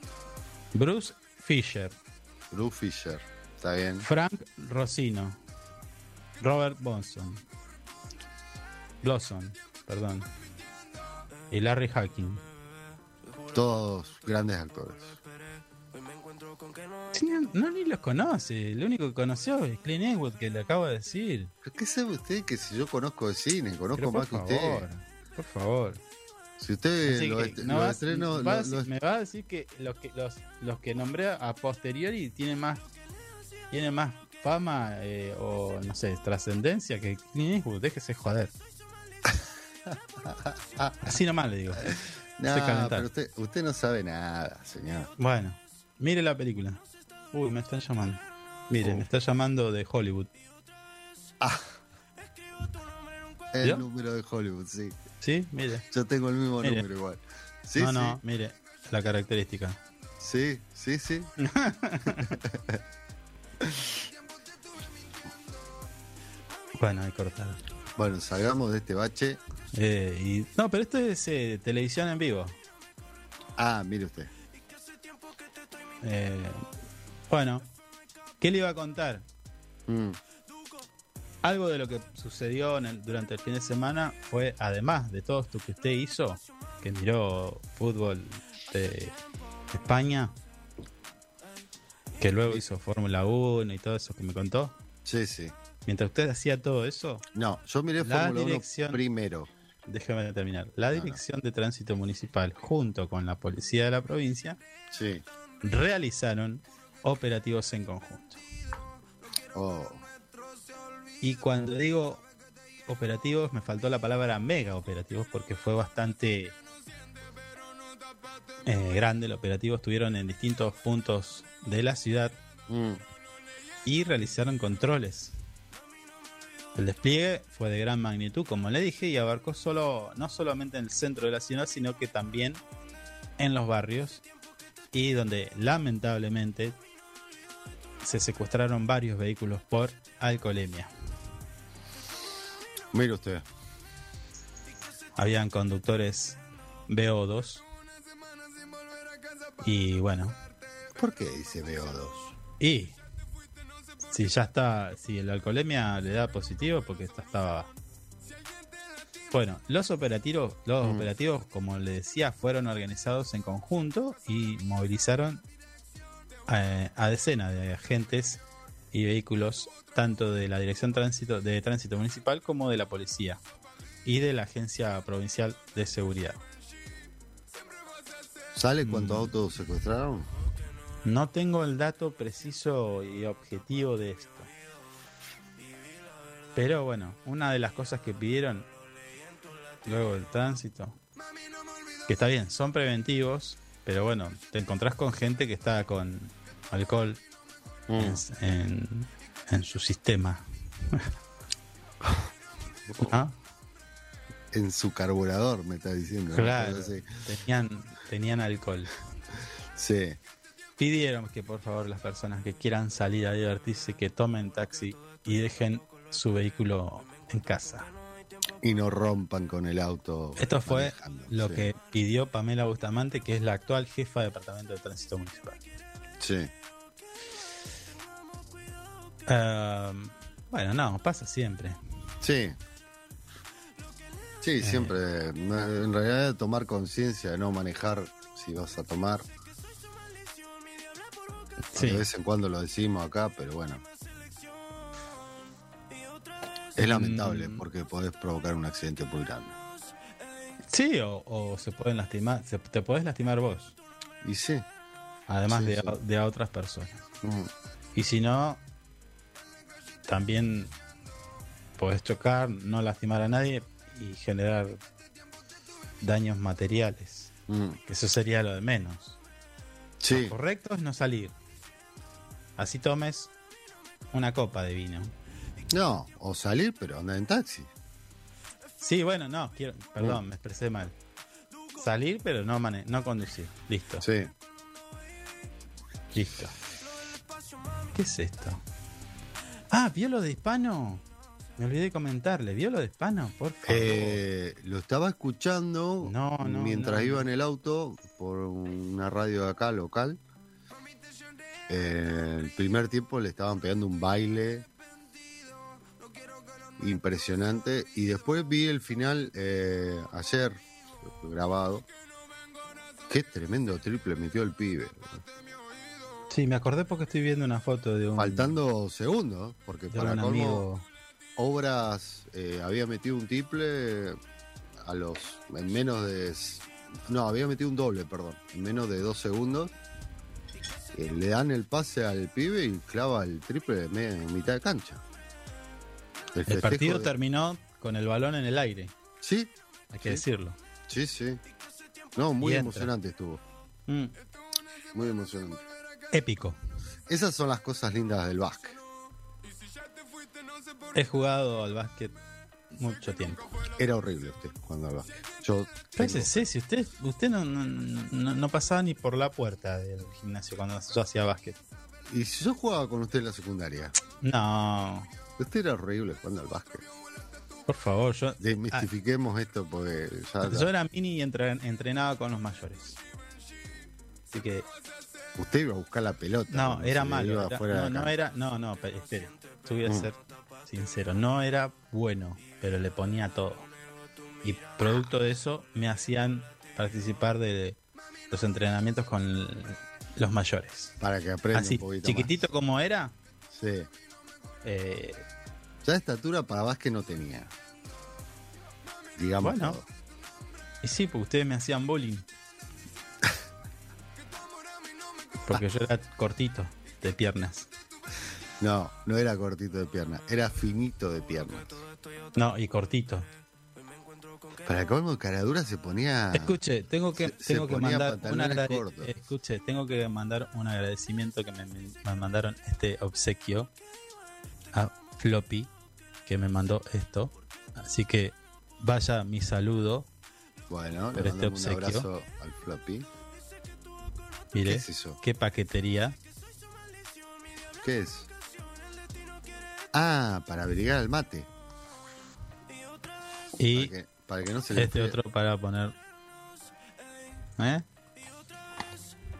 Bruce Fisher. Bruce Fisher. Está bien. Frank Rossino. Robert Bonson. Blossom, perdón. Y Larry Hacking. Todos grandes actores. No, no ni los conoce. Lo único que conoció es Clint Eastwood, que le acabo de decir. ¿Pero qué sabe usted que si yo conozco de cine? Conozco más que usted. por favor. Si usted est- no vas- los- me va a decir que los que los, los que nombré a posteriori tienen más tienen más fama eh, o no sé trascendencia que Clint Eastwood déjese joder así nomás le digo No, pero usted, usted no sabe nada, señor. bueno mire la película uy me están llamando mire Oh. me está llamando de Hollywood El ¿Vio? número de Hollywood, sí. sí mire Yo tengo el mismo Mire. número igual. Sí, no sí. no mire la característica Sí, sí, sí. bueno hay cortar Bueno, salgamos de este bache. Eh, y, no pero esto es eh, televisión en vivo Ah, mire usted. Eh, bueno, ¿qué le iba a contar? Mm, Algo de lo que sucedió en el- durante el fin de semana fue, además de todo esto que usted hizo, que miró fútbol de España, que luego hizo Fórmula 1 y todo eso que me contó. Sí, sí. Mientras usted hacía todo eso, No, yo miré La Fórmula 1 dirección- primero. Déjeme terminar. La No, no. Dirección de Tránsito Municipal, junto con la policía de la provincia, Sí. realizaron operativos en conjunto. Oh, Y cuando digo operativos, me faltó la palabra mega operativos porque fue bastante eh, grande el operativo. Estuvieron en distintos puntos de la ciudad mm, y realizaron controles. El despliegue fue de gran magnitud, como le dije, y abarcó solo, no solamente en el centro de la ciudad, sino que también en los barrios y donde lamentablemente se secuestraron varios vehículos por alcoholemia. mire usted. habían conductores BO2 y bueno ¿Por qué dice BO2? y si ya está si el alcoholemia le da positivo porque esta estaba bueno los operativos los Mm. operativos como le decía fueron organizados en conjunto y movilizaron eh, a decenas de agentes y vehículos tanto de la dirección tránsito de tránsito municipal como de la policía y de la agencia provincial de seguridad ¿Sale cuántos Mm. autos secuestraron? No tengo el dato preciso y objetivo de esto. Pero bueno, una de las cosas que pidieron luego del tránsito. Que está bien, son preventivos, pero bueno, te encontrás con gente que está con alcohol Mm. en, en- en su sistema. ¿No? En su carburador, me está diciendo. Claro, tenían, tenían alcohol. Sí. Pidieron que por favor las personas que quieran salir a divertirse que tomen taxi y dejen su vehículo en casa. Y no rompan con el auto. Esto fue lo sí. que pidió Pamela Bustamante, que es la actual jefa de Departamento de Tránsito Municipal. Sí. Um, bueno, no, pasa siempre. Sí. Sí, Eh. siempre. En realidad, tomar conciencia de no manejar si vas a tomar. Sí. De vez en cuando lo decimos acá, pero bueno. Es lamentable Mm. porque podés provocar un accidente muy grande. Sí, o, o se pueden lastimar, se- te podés lastimar vos, Y sí. además Sí, de, sí. a- de a otras personas. Mm. Y si no, también podés chocar, no lastimar a nadie y generar daños materiales. Mm. Que eso sería lo de menos. Sí. Lo correcto es no salir. Así tomes una copa de vino. No, o salir, pero andar en taxi. Sí, bueno, no, quiero, perdón, me expresé mal. Salir, pero no mane no conducir. Listo, Sí. listo. ¿Qué es esto? Ah, ¿vio lo de hispano? Me olvidé comentarle, ¿vio lo de hispano? Por favor. Eh, lo estaba escuchando No, no, mientras no, iba en el auto por una radio de acá local. Eh, el primer tiempo le estaban pegando un baile impresionante y después vi el final eh, ayer grabado. Qué tremendo triple metió el pibe. Sí, me acordé porque estoy viendo una foto de un, Faltando segundos, porque para colmo, amigo. Obras eh, había metido un triple a los en menos de no había metido un doble perdón en menos de dos segundos Le dan el pase al pibe y clava el triple de en mitad de cancha. El partido de- terminó con el balón en el aire, sí hay que Sí. decirlo. sí sí. No muy emocionante estuvo. Mm, muy emocionante. Épico. esas son las cosas lindas del básquet. He jugado al básquet mucho tiempo. era horrible usted cuando al básquet yo si usted, usted no, no, no- no pasaba ni por la puerta del gimnasio cuando yo hacía básquet. y si yo jugaba con usted en la secundaria No, usted era horrible jugando al básquet por favor, yo, Desmistifiquemos esto porque ya, ah, yo era mini y entre- entrenaba con los mayores. Así que, usted iba a buscar la pelota. no, era malo. era- no, no era, no, no, pe- espere, yo voy a Mm. ser sincero, no era bueno, pero le ponía todo. Y producto de eso me hacían participar de los entrenamientos con los mayores. Para que aprenda Así, un poquito chiquitito como era. Sí. eh, Ya estatura para básquet no tenía. Digamos. Bueno. todo. Y sí, porque ustedes me hacían bullying. Porque yo era cortito de piernas. No, no era cortito de pierna, era finito de pierna. No, y cortito. Para colmo, Caradura se ponía. Escuche, tengo que, se tengo que mandar un agrade-. Escuche, tengo que mandar un agradecimiento que me, me mandaron este obsequio a Floppy, que me mandó esto. Así que vaya mi saludo. Bueno, por le este mandamos un obsequio. abrazo al floppy. Mire, ¿Qué es eso? qué paquetería. ¿Qué es? Ah, para abrigar el mate. Y que, para que no se le este otro para poner. ¿Eh?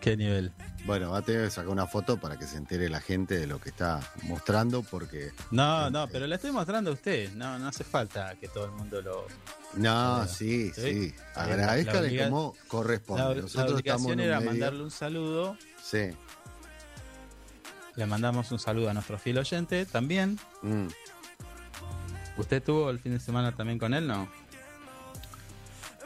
¿Qué nivel? Bueno, va a tener que sacar una foto para que se entere la gente de lo que está mostrando, porque. No, no, pero le estoy mostrando a usted. No, no hace falta que todo el mundo lo. No, Eh, sí, sí. La Agradezcale como La, corresponde. la Nosotros estamos obligación era medio- mandarle un saludo. Sí. Le mandamos un saludo a nuestro fiel oyente también. Mm. ¿Usted tuvo el fin de semana también con él, no?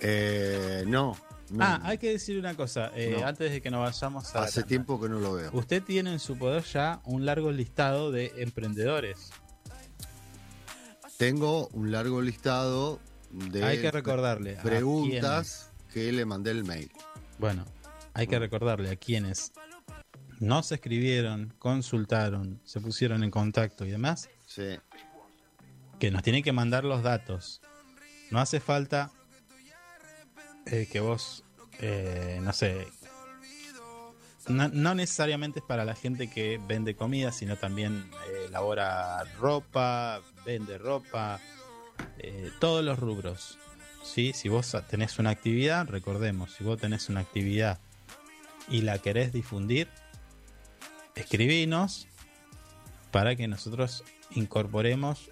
Eh, no. no. Ah, hay que decir una cosa. eh, No. Antes de que nos vayamos a. Hace tiempo que no lo veo. Usted tiene en su poder ya un largo listado de emprendedores. Tengo un largo listado de Hay que recordarle a preguntas que le mandé el mail. Bueno, hay que recordarle a quienes no se escribieron, consultaron, se pusieron en contacto y demás, Sí. que nos tienen que mandar los datos. No hace falta eh, que vos, eh, no sé, no, no necesariamente es para la gente que vende comida, sino también eh, elabora ropa, vende ropa, eh, todos los rubros. ¿sí? Si vos tenés una actividad, recordemos, si vos tenés una actividad y la querés difundir, escribinos para que nosotros incorporemos.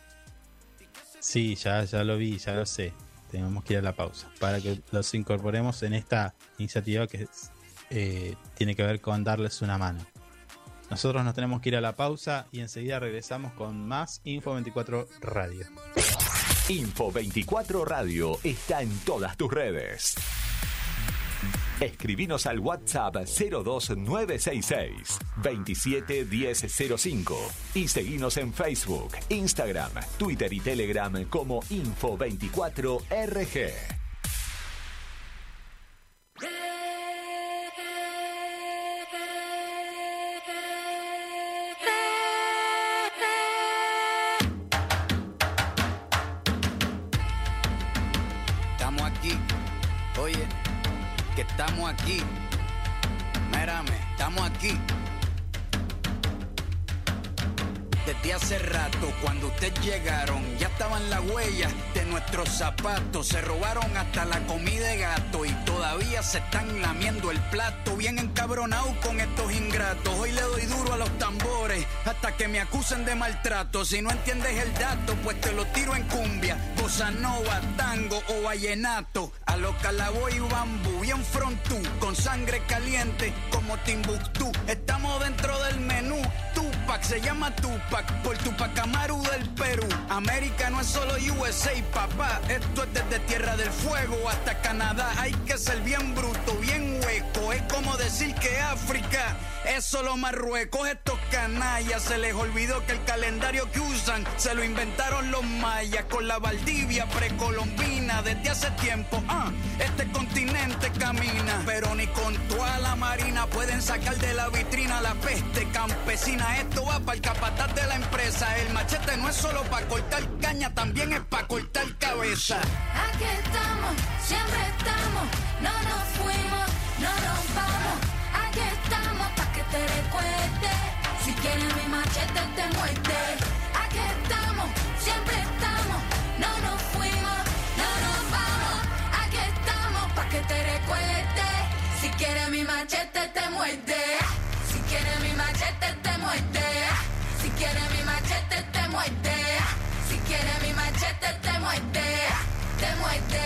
Sí, ya, ya lo vi, ya lo sé. Tenemos que ir a la pausa. Para que los incorporemos en esta iniciativa que eh, tiene que ver con darles una mano. Nosotros nos tenemos que ir a la pausa y enseguida regresamos con más Info 24 Radio. Info 24 Radio está en todas tus redes. Escribinos al WhatsApp 02966 271005 y seguinos en Facebook, Instagram, Twitter y Telegram como Info24RG. Zapatos. Se robaron hasta la comida de gato y todavía se están lamiendo el plato. Bien encabronado con estos ingratos. Hoy le doy duro a los tambores hasta que me acusen de maltrato. Si no entiendes el dato, pues te lo tiro en cumbia, bossa nova, tango o vallenato. A los calaboy y bambú, bien frontú, con sangre caliente como Timbuktu. Estamos dentro del menú. Tupac se llama Tupac por Tupac Amaru del Perú. América no es solo USA, papá. Esto es desde Tierra del Fuego hasta Canadá. Hay que ser bien bruto, bien hueco. Es como decir que África es solo Marruecos. Estos canallas se les olvidó que el calendario que usan se lo inventaron los mayas con la Valdivia precolombina desde hace tiempo. Ah, este continente camina, pero ni con toda la marina pueden sacar de la vitrina la peste campesina. Esto va para el capataz de la empresa. El machete no es solo para cortar caña, también es para cortar cabeza. Aquí estamos, siempre estamos, no nos fuimos, no nos vamos. Aquí estamos pa' que te recuerde. Si quieres mi machete te muerde. Aquí estamos, siempre estamos, no nos fuimos, no nos vamos. Aquí estamos pa' que te recuerde. Si quieres mi machete te muerde. Si quieres mi machete te muerde. Si quieres mi machete te muerde. Si quieres mi machete te muerde. Te muerde,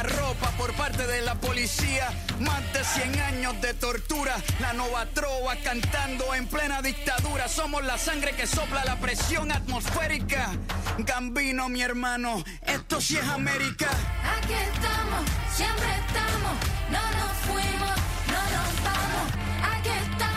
ropa por parte de la policía, más de 100 años de tortura, la nova trova cantando en plena dictadura, somos la sangre que sopla la presión atmosférica, Gambino mi hermano, esto sí es América. Aquí estamos, siempre estamos, no nos fuimos, no nos vamos. Aquí estamos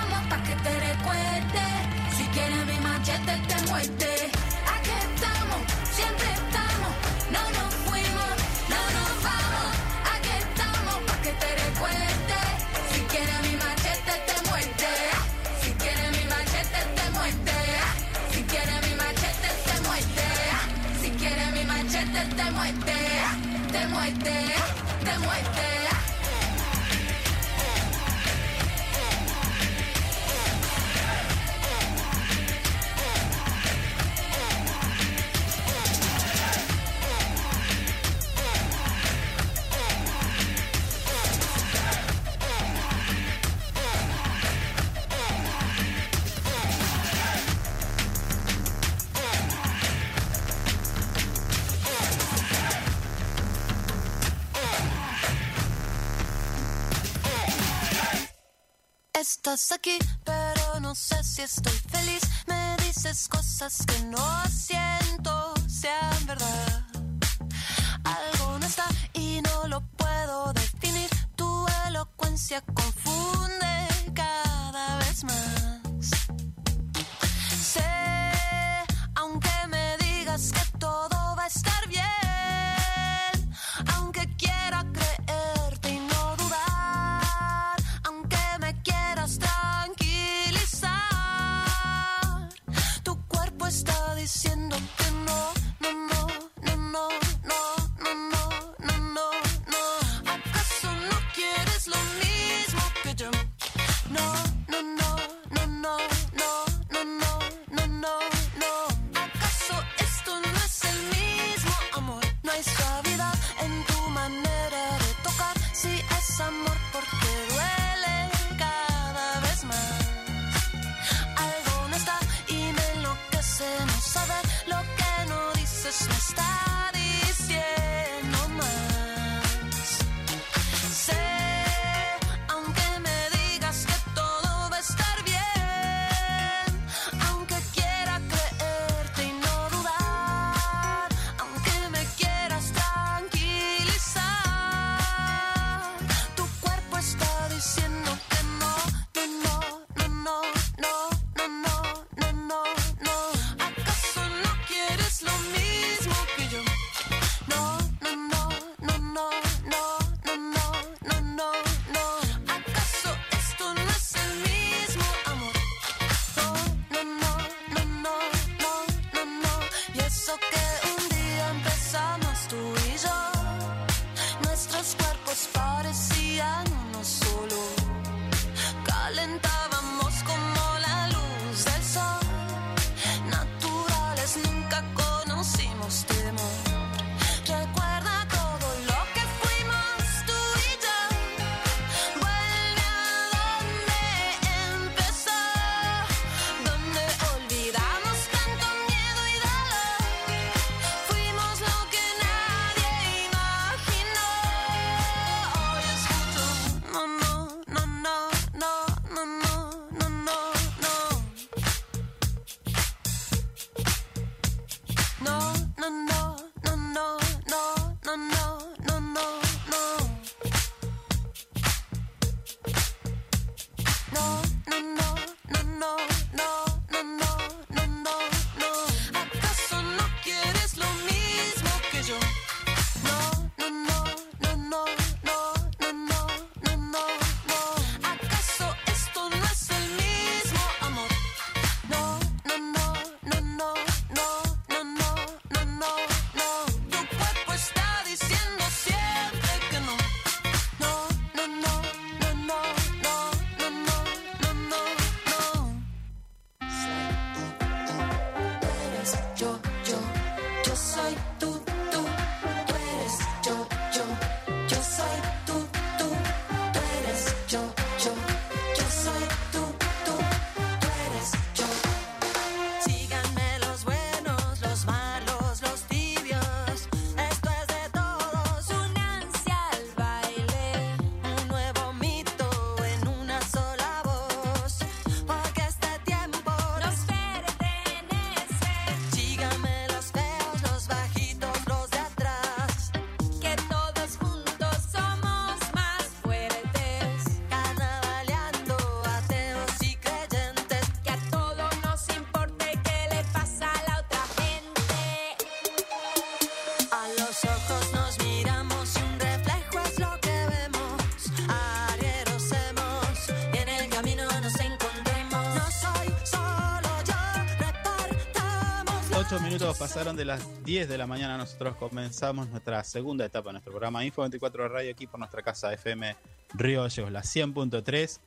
pasaron de las 10 de la mañana, nosotros comenzamos nuestra segunda etapa de nuestro programa Info 24 de Radio aquí por nuestra casa FM Río Gallegos, la 100.3.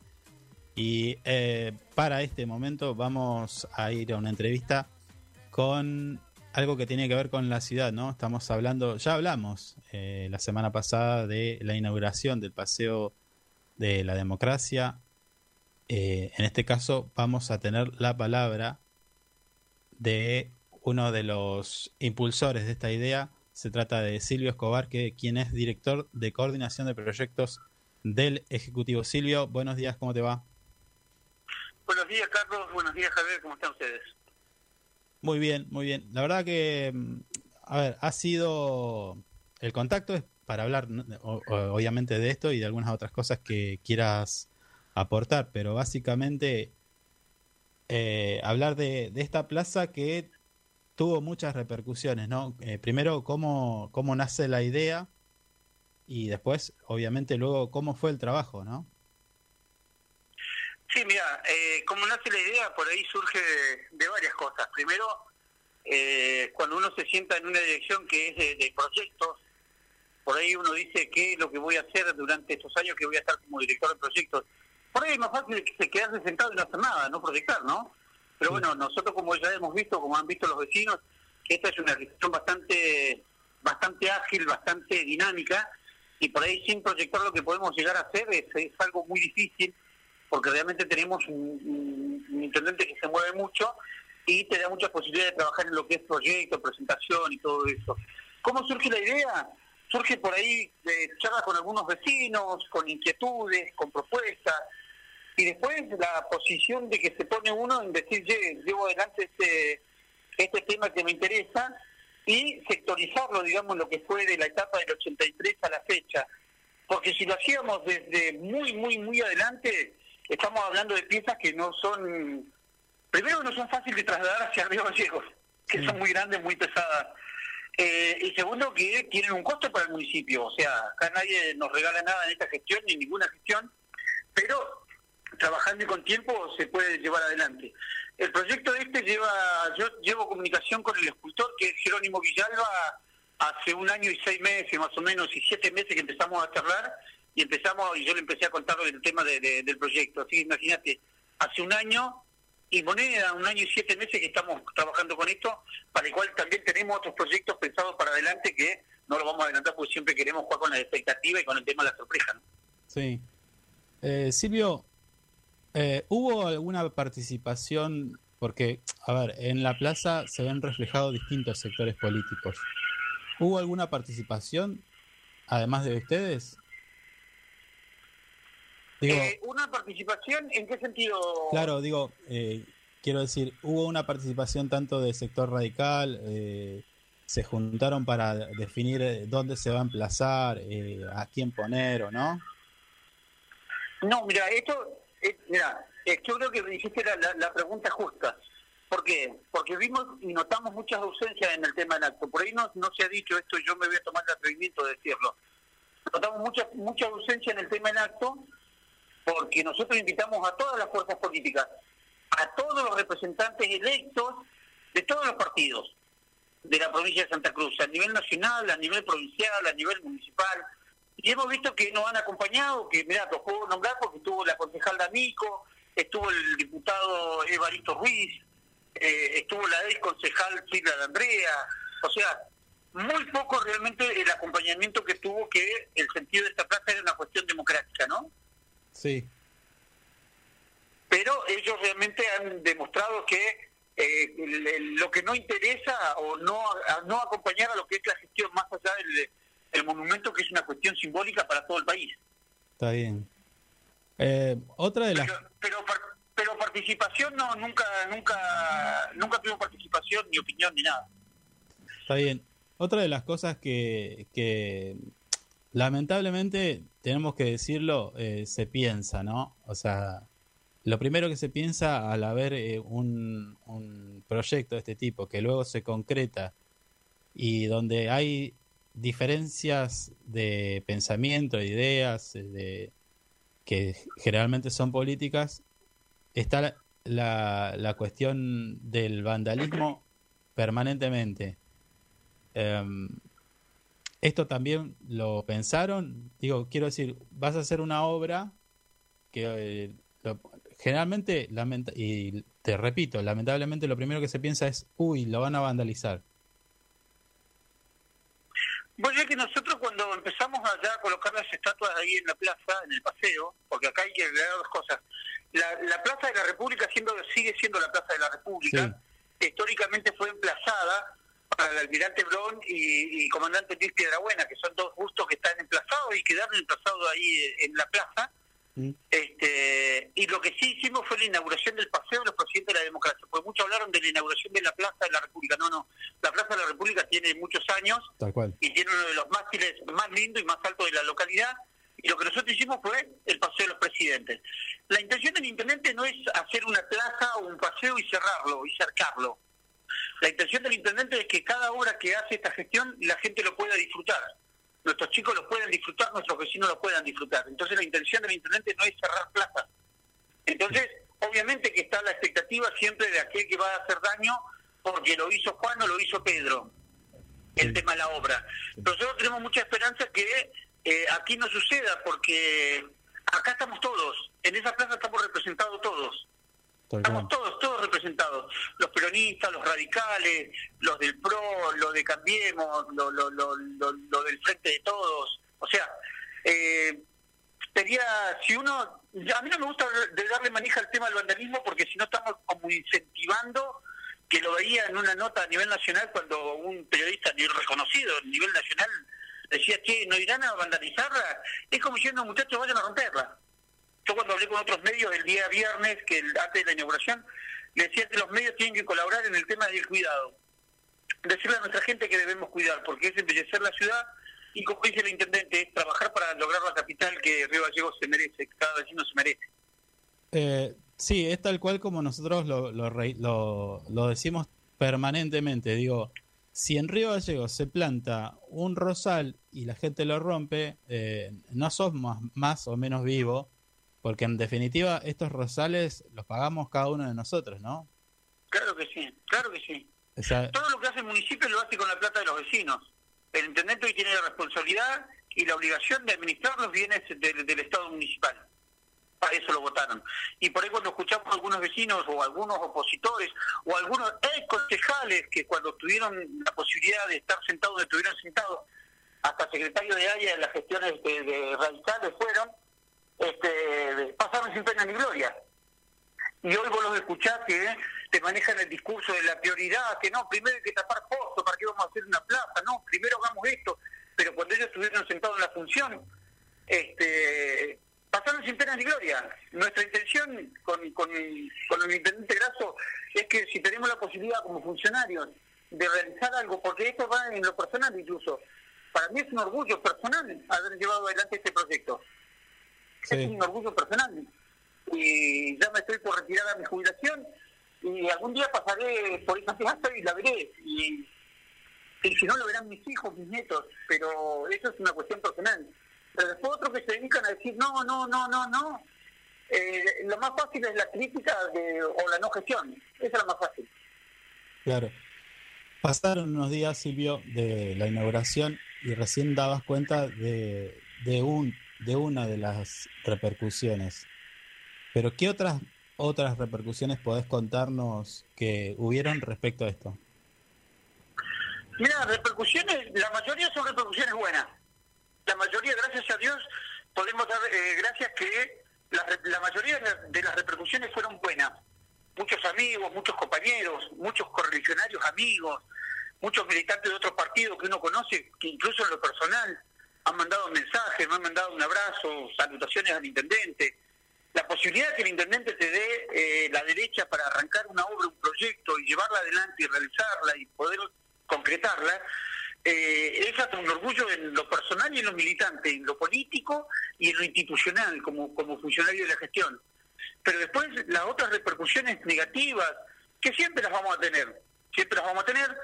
Y eh, para este momento vamos a ir a una entrevista con algo que tiene que ver con la ciudad, ¿no? Estamos hablando, ya hablamos eh, la semana pasada de la inauguración del Paseo de la Democracia. Eh, en este caso vamos a tener la palabra de uno de los impulsores de esta idea se trata de Silvio Escobar, que, quien es director de coordinación de proyectos del Ejecutivo. Silvio, buenos días, ¿cómo te va? Buenos días, Carlos. Buenos días, Javier. ¿Cómo están ustedes? Muy bien, muy bien. La verdad que, mm, a ver, ha sido el contacto es para hablar, obviamente, de esto y de algunas otras cosas que quieras aportar, pero básicamente eh, hablar de esta plaza que tuvo muchas repercusiones, ¿no? Eh, primero, cómo, cómo nace la idea y después, obviamente, luego cómo fue el trabajo, ¿no? Sí, mira, eh, como nace la idea, por ahí surge de, varias cosas. Primero, eh, cuando uno se sienta en una dirección que es de, de proyectos, por ahí uno dice qué es lo que voy a hacer durante estos años que voy a estar como director de proyectos. Por ahí es más fácil que se quedarse sentado y no hacer nada, no proyectar, ¿no? Pero bueno, nosotros como ya hemos visto, como han visto los vecinos, esta es una gestión bastante, bastante ágil, bastante dinámica, y por ahí sin proyectar lo que podemos llegar a hacer es, es algo muy difícil, porque realmente tenemos un intendente que se mueve mucho y te da muchas posibilidades de trabajar en lo que es proyecto, presentación y todo eso. ¿Cómo surge la idea? Surge por ahí de charlas con algunos vecinos, con inquietudes, con propuestas, y después la posición de que se pone uno en decir, "Ye, llevo adelante este, este tema que me interesa, y sectorizarlo, digamos, lo que fue de la etapa del 83 a la fecha. Porque si lo hacíamos desde muy, muy, muy adelante, estamos hablando de piezas que no son, primero no son fáciles de trasladar hacia Río Gallegos, que son muy grandes, muy pesadas. Eh, y segundo, que tienen un costo para el municipio. O sea, acá nadie nos regala nada en esta gestión, ni ninguna gestión, pero trabajando y con tiempo se puede llevar adelante. El proyecto este lleva, yo llevo comunicación con el escultor, que es Jerónimo Villalba, hace un año y seis meses más o menos, y siete meses que empezamos a charlar, y empezamos, y yo le empecé a contar el tema de- de- del proyecto. Así que imagínate, hace un año y moneda, un año y siete meses que estamos trabajando con esto, para el cual también tenemos otros proyectos pensados para adelante que no lo vamos a adelantar porque siempre queremos jugar con la expectativa y con el tema de la sorpresa. ¿no? Sí. Eh, Silvio, eh, ¿hubo alguna participación? Porque, a ver, en la plaza se ven reflejados distintos sectores políticos. ¿Hubo alguna participación, además de ustedes? Digo, Eh, ¿Una participación en qué sentido? claro, digo, eh, quiero decir, ¿hubo una participación tanto del sector radical? eh, ¿Se juntaron para definir eh, dónde se va a emplazar, eh, a quién poner o no? No, mira, esto, mira, yo creo que me dijiste la, pregunta justa. ¿Por qué? Porque vimos y notamos muchas ausencias en el tema del acto. Por ahí no, no se ha dicho esto, yo me voy a tomar el atrevimiento de decirlo. Notamos mucha, mucha ausencia en el tema del acto porque nosotros invitamos a todas las fuerzas políticas, a todos los representantes electos de todos los partidos de la provincia de Santa Cruz, a nivel nacional, a nivel provincial, a nivel municipal. Y hemos visto que nos han acompañado, que mira, los puedo nombrar porque estuvo la concejal D'Amico, estuvo el diputado Evaristo Ruiz, eh, estuvo la ex concejal Silvia de Andrea, o sea, muy poco realmente el acompañamiento que tuvo que el sentido de esta plaza era una cuestión democrática, ¿no? Sí. pero ellos realmente han demostrado que eh, el- el- lo que no interesa o no a- no acompañar a lo que es la gestión más allá del el monumento que es una cuestión simbólica para todo el país Está bien. Eh, otra de las... pero pero participación no nunca nunca nunca tuvo participación ni opinión ni nada Está bien. Otra de las cosas que, que lamentablemente tenemos que decirlo, eh, se piensa, ¿no? O sea, lo primero que se piensa al haber eh, un, un proyecto de este tipo que luego se concreta y donde hay diferencias de pensamiento, de ideas, eh, de, que generalmente son políticas, está la, la, cuestión del vandalismo permanentemente. Em, esto también lo pensaron. Digo, quiero decir, vas a hacer una obra que eh, generalmente, lamenta- y te repito, lamentablemente lo primero que se piensa es, uy, lo van a vandalizar. Bueno, es que nosotros cuando empezamos allá a colocar las estatuas ahí en la plaza, en el paseo, porque acá hay que agregar dos cosas. La, la Plaza de la República siendo, sigue siendo la Plaza de la República. Históricamente fue emplazada para el almirante Blon y, y comandante Luis Piedrabuena, que son dos bustos que están emplazados y quedaron emplazados ahí eh, en la plaza. Este, y lo que sí hicimos fue la inauguración del Paseo de los Presidentes de la Democracia, porque muchos hablaron de la inauguración de la Plaza de la República. No, no, la Plaza de la República tiene muchos años Tal cual. y tiene uno de los mástiles más lindos y más altos de la localidad. Y lo que nosotros hicimos fue el paseo de los presidentes. La intención del intendente no es hacer una plaza o un paseo y cerrarlo y cercarlo. La intención del intendente es que cada hora que hace esta gestión la gente lo pueda disfrutar. Nuestros chicos lo puedan disfrutar, nuestros vecinos lo puedan disfrutar. Entonces la intención del intendente no es cerrar plazas. Entonces, obviamente que está la expectativa siempre de aquel que va a hacer daño porque lo hizo Juan o lo hizo Pedro el tema de la obra. Pero nosotros tenemos mucha esperanza que eh, aquí no suceda, porque acá estamos todos, en esa plaza estamos representados todos. Estamos todos, todos representados. Los peronistas, los radicales, los del PRO, los de Cambiemos, lo, lo, lo, lo, lo del Frente de Todos. O sea, eh, sería, si uno, a mí no me gusta de darle manija al tema del vandalismo porque si no estamos como incentivando que lo veía en una nota a nivel nacional cuando un periodista reconocido a nivel nacional decía, che, ¿no irán a vandalizarla? Es como diciendo, muchachos, vayan a romperla. Yo cuando hablé con otros medios el día viernes, que el- antes de la inauguración, le decía que los medios tienen que colaborar en el tema del cuidado. Decirle a nuestra gente que debemos cuidar, porque es embellecer la ciudad y, como dice el intendente, es trabajar para lograr la capital que Río Gallegos se merece, que cada vecino se merece. Eh, sí, es tal cual como nosotros lo, lo, lo- lo decimos permanentemente. Digo, si en Río Gallegos se planta un rosal y la gente lo rompe, eh, no sos más, más o menos vivo, porque en definitiva estos rosales los pagamos cada uno de nosotros, ¿no? Claro que sí, claro que sí. O sea, Todo lo que hace el municipio lo hace con la plata de los vecinos. El intendente hoy tiene la responsabilidad y la obligación de administrar los bienes del, del Estado municipal. Para eso lo votaron. Y por ahí cuando escuchamos a algunos vecinos o algunos opositores o algunos ex concejales que cuando tuvieron la posibilidad de estar sentados estuvieron sentados, hasta secretario de área de las gestiones de, de radicales fueron, este, pasaron sin pena ni gloria. Y hoy vos los escuchás que te manejan el discurso de la prioridad, que no, primero hay que tapar pozos, ¿para qué vamos a hacer una plaza? No, primero hagamos esto. Pero cuando ellos estuvieron sentados en la función, este, pasaron sin pena ni gloria. Nuestra intención con, con, con el intendente Grasso es que si tenemos la posibilidad como funcionarios de realizar algo, porque esto va en lo personal incluso, para mí es un orgullo personal haber llevado adelante este proyecto. Es un orgullo personal. Y ya me estoy por retirar a mi jubilación y algún día pasaré por esa plaza y la veré. Y, y si no, lo verán mis hijos, mis nietos. Pero eso es una cuestión personal. Pero después otros que se dedican a decir, no, no, no, no, no. Eh, lo más fácil es la crítica de, o la no gestión. Esa es la más fácil. claro. Pasaron unos días, Silvio, de la inauguración y recién dabas cuenta de, de, un, de una de las repercusiones. Pero ¿qué otras, otras repercusiones podés contarnos que hubieron respecto a esto? Mira, repercusiones, la mayoría son repercusiones buenas. La mayoría, gracias a Dios, podemos dar eh, gracias que la, la mayoría de las repercusiones fueron buenas. Muchos amigos, muchos compañeros, muchos correligionarios amigos, muchos militantes de otros partidos que uno conoce, que incluso en lo personal han mandado mensajes, me han mandado un abrazo, salutaciones al intendente. La posibilidad de que el intendente te dé eh, la derecha para arrancar una obra, un proyecto y llevarla adelante y realizarla y poder concretarla, eh, es hasta un orgullo en lo personal y en lo militante, en lo político y en lo institucional como, como funcionario de la gestión. Pero después las otras repercusiones negativas, que siempre las vamos a tener, siempre las vamos a tener,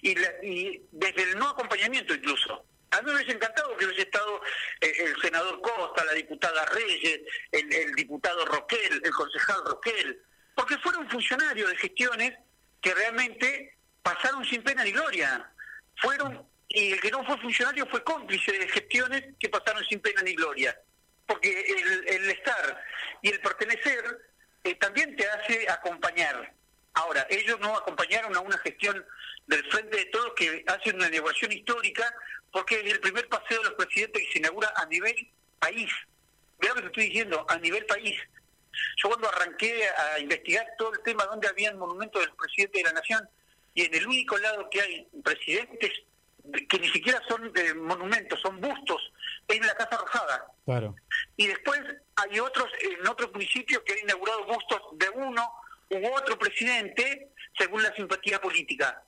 y, la- y desde el no acompañamiento incluso. A mí me hubiese encantado que hubiese estado eh, el senador Costa, la diputada Reyes, el, diputado Roquel, el concejal Roquel, porque fueron funcionarios de gestiones que realmente pasaron sin pena ni gloria. Fueron, y el que no fue funcionario fue cómplice de gestiones que pasaron sin pena ni gloria. Porque el, estar y el pertenecer eh, también te hace acompañar. Ahora, ellos no acompañaron a una gestión del Frente de Todos que hace una inauguración histórica porque es el primer paseo de los presidentes que se inaugura a nivel país. Vea lo que estoy diciendo, a nivel país. Yo cuando arranqué a investigar todo el tema donde habían monumentos de los presidentes de la nación y en el único lado que hay presidentes que ni siquiera son eh, monumentos, son bustos, es en la Casa Rosada. Claro. Y después hay otros en otros municipios que han inaugurado bustos de uno u otro presidente según la simpatía política.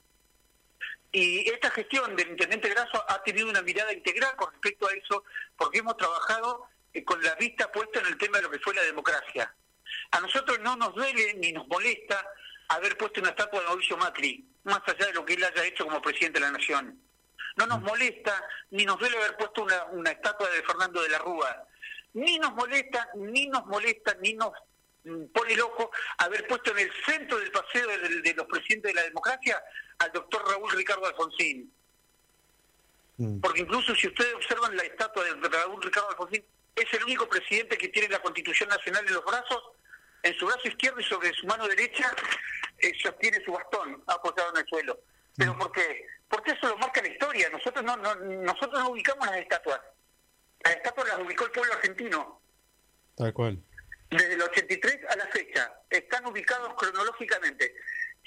Y esta gestión del intendente Grasso ha tenido una mirada integral con respecto a eso, porque hemos trabajado eh, con la vista puesta en el tema de lo que fue la democracia. A nosotros no nos duele ni nos molesta haber puesto una estatua de Mauricio Macri, más allá de lo que él haya hecho como presidente de la Nación. No nos molesta ni nos duele haber puesto una, una estatua de Fernando de la Rúa. Ni nos molesta, ni nos molesta, ni nos mm, pone loco haber puesto en el centro del paseo de, los presidentes de la democracia al doctor Raúl Ricardo Alfonsín. Porque incluso si ustedes observan la estatua de Raúl Ricardo Alfonsín, es el único presidente que tiene la Constitución Nacional en los brazos, en su brazo izquierdo y sobre su mano derecha eh, sostiene su bastón apoyado en el suelo. ¿Pero por qué? Porque eso lo marca la historia. Nosotros no, no- nosotros no ubicamos las estatuas. Las estatuas las ubicó el pueblo argentino. Tal cual. Desde el 83 a la fecha. Están ubicados cronológicamente.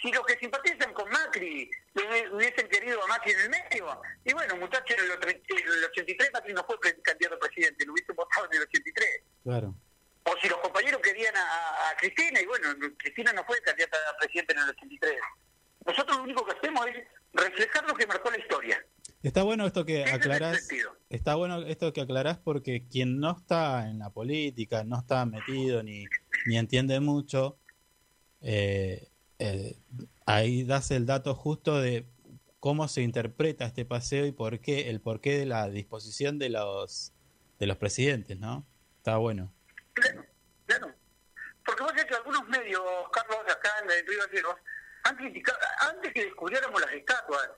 Si los que simpatizan con Macri le hubiesen querido a Macri en el medio, y bueno, muchachos, en el, otre- en el 83 Macri no fue candidato a presidente, lo hubiesen votado en el 83. Claro. O si los compañeros querían a, a Cristina, y bueno, Cristina no fue candidata a presidente en el 83. Nosotros lo único que hacemos es reflejar lo que marcó la historia. Está bueno esto que Ese aclarás. Está bueno esto que aclarás porque quien no está en la política, no está metido ni, ni entiende mucho, eh, eh, ahí das el dato justo de cómo se interpreta este paseo y por qué, el porqué de la disposición de los de los presidentes, ¿no? Está bueno. Claro. Porque vos sabés que algunos medios, Carlos, acá en el Río Gallegos, han criticado, antes que descubriéramos las estatuas,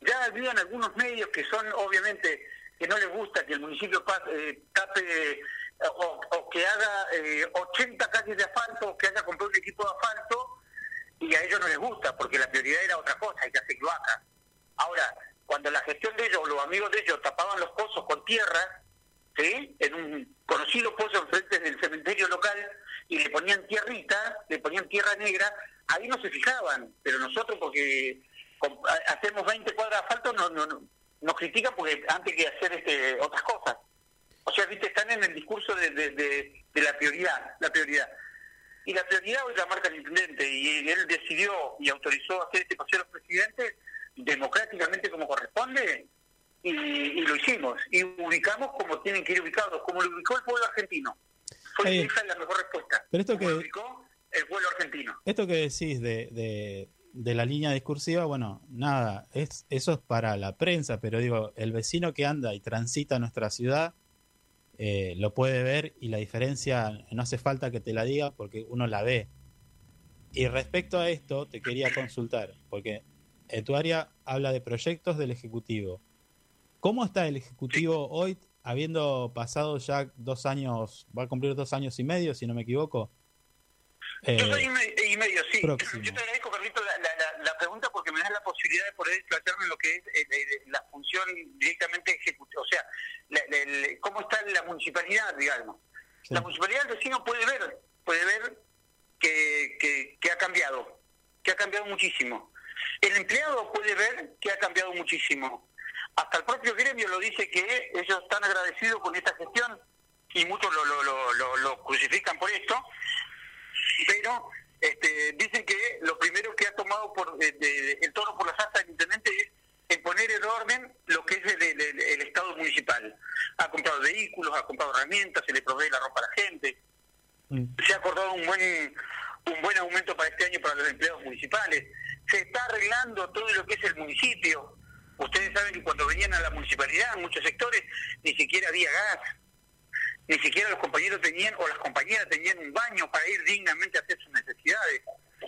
ya habían algunos medios que son, obviamente, que no les gusta que el municipio eh, tape o, o que haga eh, 80 calles de asfalto, o que haya comprado un equipo de asfalto, y a ellos no les gusta, porque la prioridad era otra cosa, hay que hacer cloacas. Ahora, cuando la gestión de ellos, los amigos de ellos, tapaban los pozos con tierra, ¿sí? en un conocido pozo enfrente del cementerio local, y le ponían tierrita, le ponían tierra negra, ahí no se fijaban, pero nosotros porque hacemos 20 cuadras de asfalto, no, no, no- nos critican porque antes que hacer este, otras cosas. O sea, viste, están en el discurso de, de, de- de la prioridad, la prioridad. Y la prioridad hoy la marca el intendente, y él decidió y autorizó hacer este paseo a los presidentes democráticamente como corresponde, y, y lo hicimos. Y ubicamos como tienen que ir ubicados, como lo ubicó el pueblo argentino. Fue esa la mejor respuesta. Pero esto Como lo que- ubicó el pueblo argentino. Esto que decís de, de, de la línea discursiva, bueno, nada, es, eso es para la prensa, pero digo, el vecino que anda y transita nuestra ciudad eh, lo puede ver y la diferencia no hace falta que te la diga porque uno la ve. Y respecto a esto, te quería consultar, porque tu área habla de proyectos del Ejecutivo. ¿Cómo está el Ejecutivo hoy, habiendo pasado ya dos años, va a cumplir dos años y medio, si no me equivoco? Yo Eh, soy y, me- y medio, sí. próximo. Yo te agradezco, Carlito, la, la, pregunta porque me das la posibilidad de poder en lo que es eh, eh, la función directamente ejecutiva. O sea, la- cómo está la municipalidad, digamos. La municipalidad del vecino puede ver, puede ver que, que, que ha cambiado, que ha cambiado muchísimo. El empleado puede ver que ha cambiado muchísimo. Hasta el propio gremio lo dice que ellos están agradecidos con esta gestión y muchos lo, lo, lo, lo crucifican por esto, pero este, dicen que lo primero que ha tomado por eh, de- el toro por las astas del intendente es en poner en orden lo que es el, el- el- el Estado municipal. Ha comprado vehículos, ha comprado herramientas, se le provee la ropa a la gente. Se ha acordado un buen un buen aumento para este año para los empleados municipales. Se está arreglando todo lo que es el municipio. Ustedes saben que cuando venían a la municipalidad, en muchos sectores, ni siquiera había gas ni siquiera los compañeros tenían o las compañeras tenían un baño para ir dignamente a hacer sus necesidades.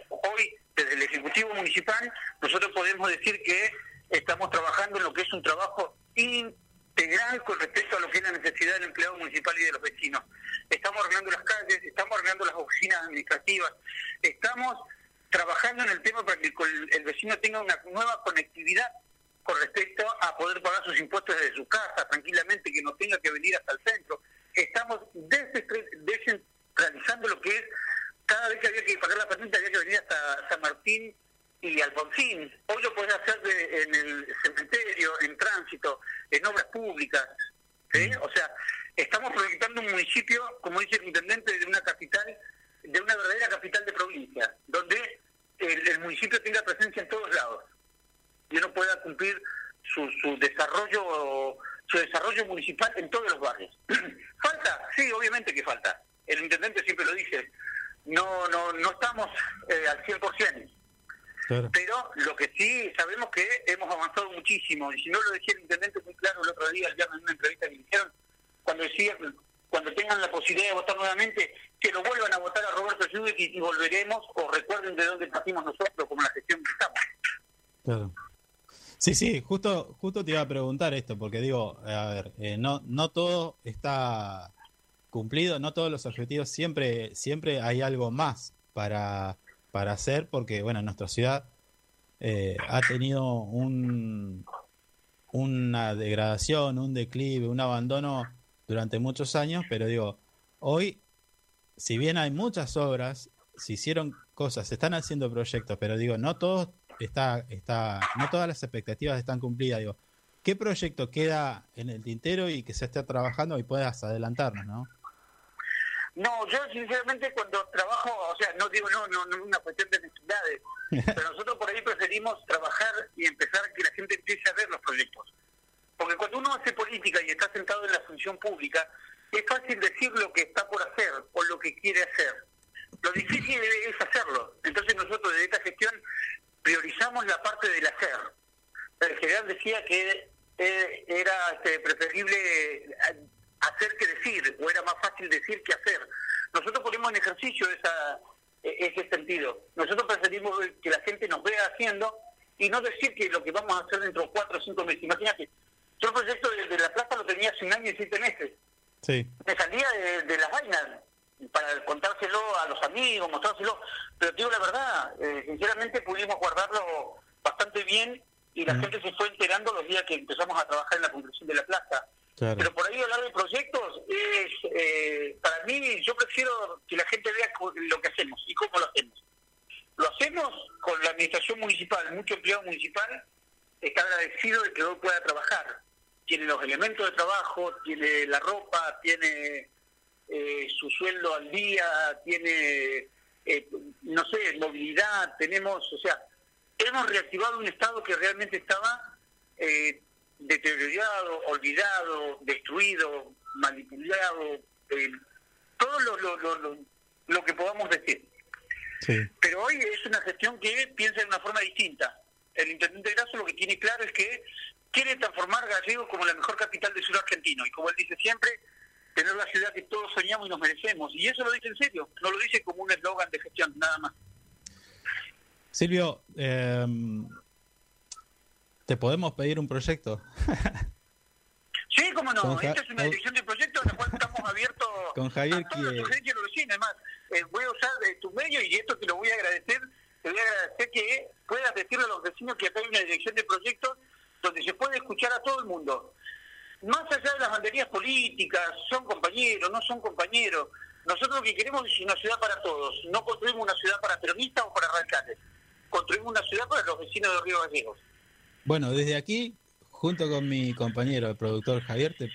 Hoy, desde el Ejecutivo Municipal, nosotros podemos decir que estamos trabajando en lo que es un trabajo integral con respecto a lo que es la necesidad del empleado municipal y de los vecinos. Estamos arreglando las calles, estamos arreglando las oficinas administrativas, estamos trabajando en el tema para que el vecino tenga una nueva conectividad con respecto a poder pagar sus impuestos desde su casa tranquilamente, que no tenga que venir hasta el centro. Estamos descentra- descentralizando lo que es, cada vez que había que pagar la patente había que venir hasta San Martín y Alfonsín. Hoy lo podés hacer de- en el cementerio, en tránsito, en obras públicas. ¿sí? O sea, estamos proyectando un municipio municipio, como dice el intendente, de una capital, de una verdadera capital de provincia, donde el, el municipio tenga presencia en todos lados y uno pueda cumplir su, su desarrollo su desarrollo municipal en todos los barrios. ¿Falta? Sí, obviamente que falta. El intendente siempre lo dice. No no no estamos eh, al 100%. Pero lo que sí sabemos que hemos avanzado muchísimo. Y si no lo decía el intendente muy claro el otro día, ya en una entrevista que le hicieron, cuando decía, cuando tengan la posibilidad de votar nuevamente, que lo vuelvan a votar a Roberto Judith y, y volveremos, o recuerden de dónde partimos nosotros, como la gestión que estamos. Claro. Sí, sí, justo, justo te iba a preguntar esto, porque digo, a ver, eh, no, no todo está cumplido, no todos los objetivos, siempre, siempre hay algo más para, para hacer, porque bueno, nuestra ciudad eh, ha tenido un, una degradación, un declive, un abandono durante muchos años, pero digo, hoy, si bien hay muchas obras, se hicieron cosas, se están haciendo proyectos, pero digo, no todos está, está, no todas las expectativas están cumplidas. Digo, ¿qué proyecto queda en el tintero y que se esté trabajando y puedas adelantarnos, no? No, yo sinceramente cuando trabajo, o sea, no digo no, no, no es una cuestión de necesidades, pero nosotros por ahí preferimos trabajar y empezar que la gente empiece a ver los proyectos. Porque cuando uno hace política y está sentado en la función pública, es fácil decir lo que está por hacer o lo que quiere hacer. Lo difícil es hacerlo. Entonces nosotros desde esta gestión priorizamos la parte del hacer. El general decía que eh, era este, preferible eh, hacer que decir, o era más fácil decir que hacer. Nosotros ponemos en ejercicio esa, e- ese sentido. Nosotros preferimos que la gente nos vea haciendo y no decir que lo que vamos a hacer dentro de cuatro o cinco meses. Imagínate, yo el proyecto de, de la plaza lo tenía hace un año y siete meses. Sí. Me salía de, de las vainas para contárselo a los amigos, mostrárselo. Pero te digo la verdad, eh, sinceramente pudimos guardarlo bastante bien y la gente se fue enterando los días que empezamos a trabajar en la construcción de la plaza. Claro. Pero por ahí hablar de proyectos es, eh, para mí, yo prefiero que la gente vea lo que hacemos y cómo lo hacemos. Lo hacemos con la administración municipal, mucho empleado municipal está agradecido de que hoy pueda trabajar. Tiene los elementos de trabajo, tiene la ropa, tiene eh, su sueldo al día, tiene, eh, no sé, movilidad, tenemos, o sea, hemos reactivado un Estado que realmente estaba eh, deteriorado, olvidado, destruido, manipulado, eh, todo lo, lo, lo, lo, lo que podamos decir. Sí. Pero hoy es una gestión que piensa de una forma distinta. El intendente Grasso lo que tiene claro es que quiere transformar Gallegos como la mejor capital del sur argentino. Y como él dice siempre, tener la ciudad que todos soñamos y nos merecemos. Y eso lo dice en serio, no lo dice como un eslogan de gestión, nada más. Silvio, eh, ¿te podemos pedir un proyecto? Sí, cómo no. Con Esta es una dirección de proyecto en la cual estamos abiertos Con Javier a todas las que- los vecinos. Además, eh, voy a usar eh, tu medio y esto te lo voy a agradecer. Te voy a agradecer que puedas decirle a los vecinos que acá hay una dirección de proyectos donde se puede escuchar a todo el mundo. Más allá de las banderías políticas, son compañeros, no son compañeros. Nosotros lo que queremos es una ciudad para todos. No construimos una ciudad para peronistas o para radicales. Construimos una ciudad para los vecinos de Río Gallegos. Bueno, desde aquí, junto con mi compañero, el productor Javier, te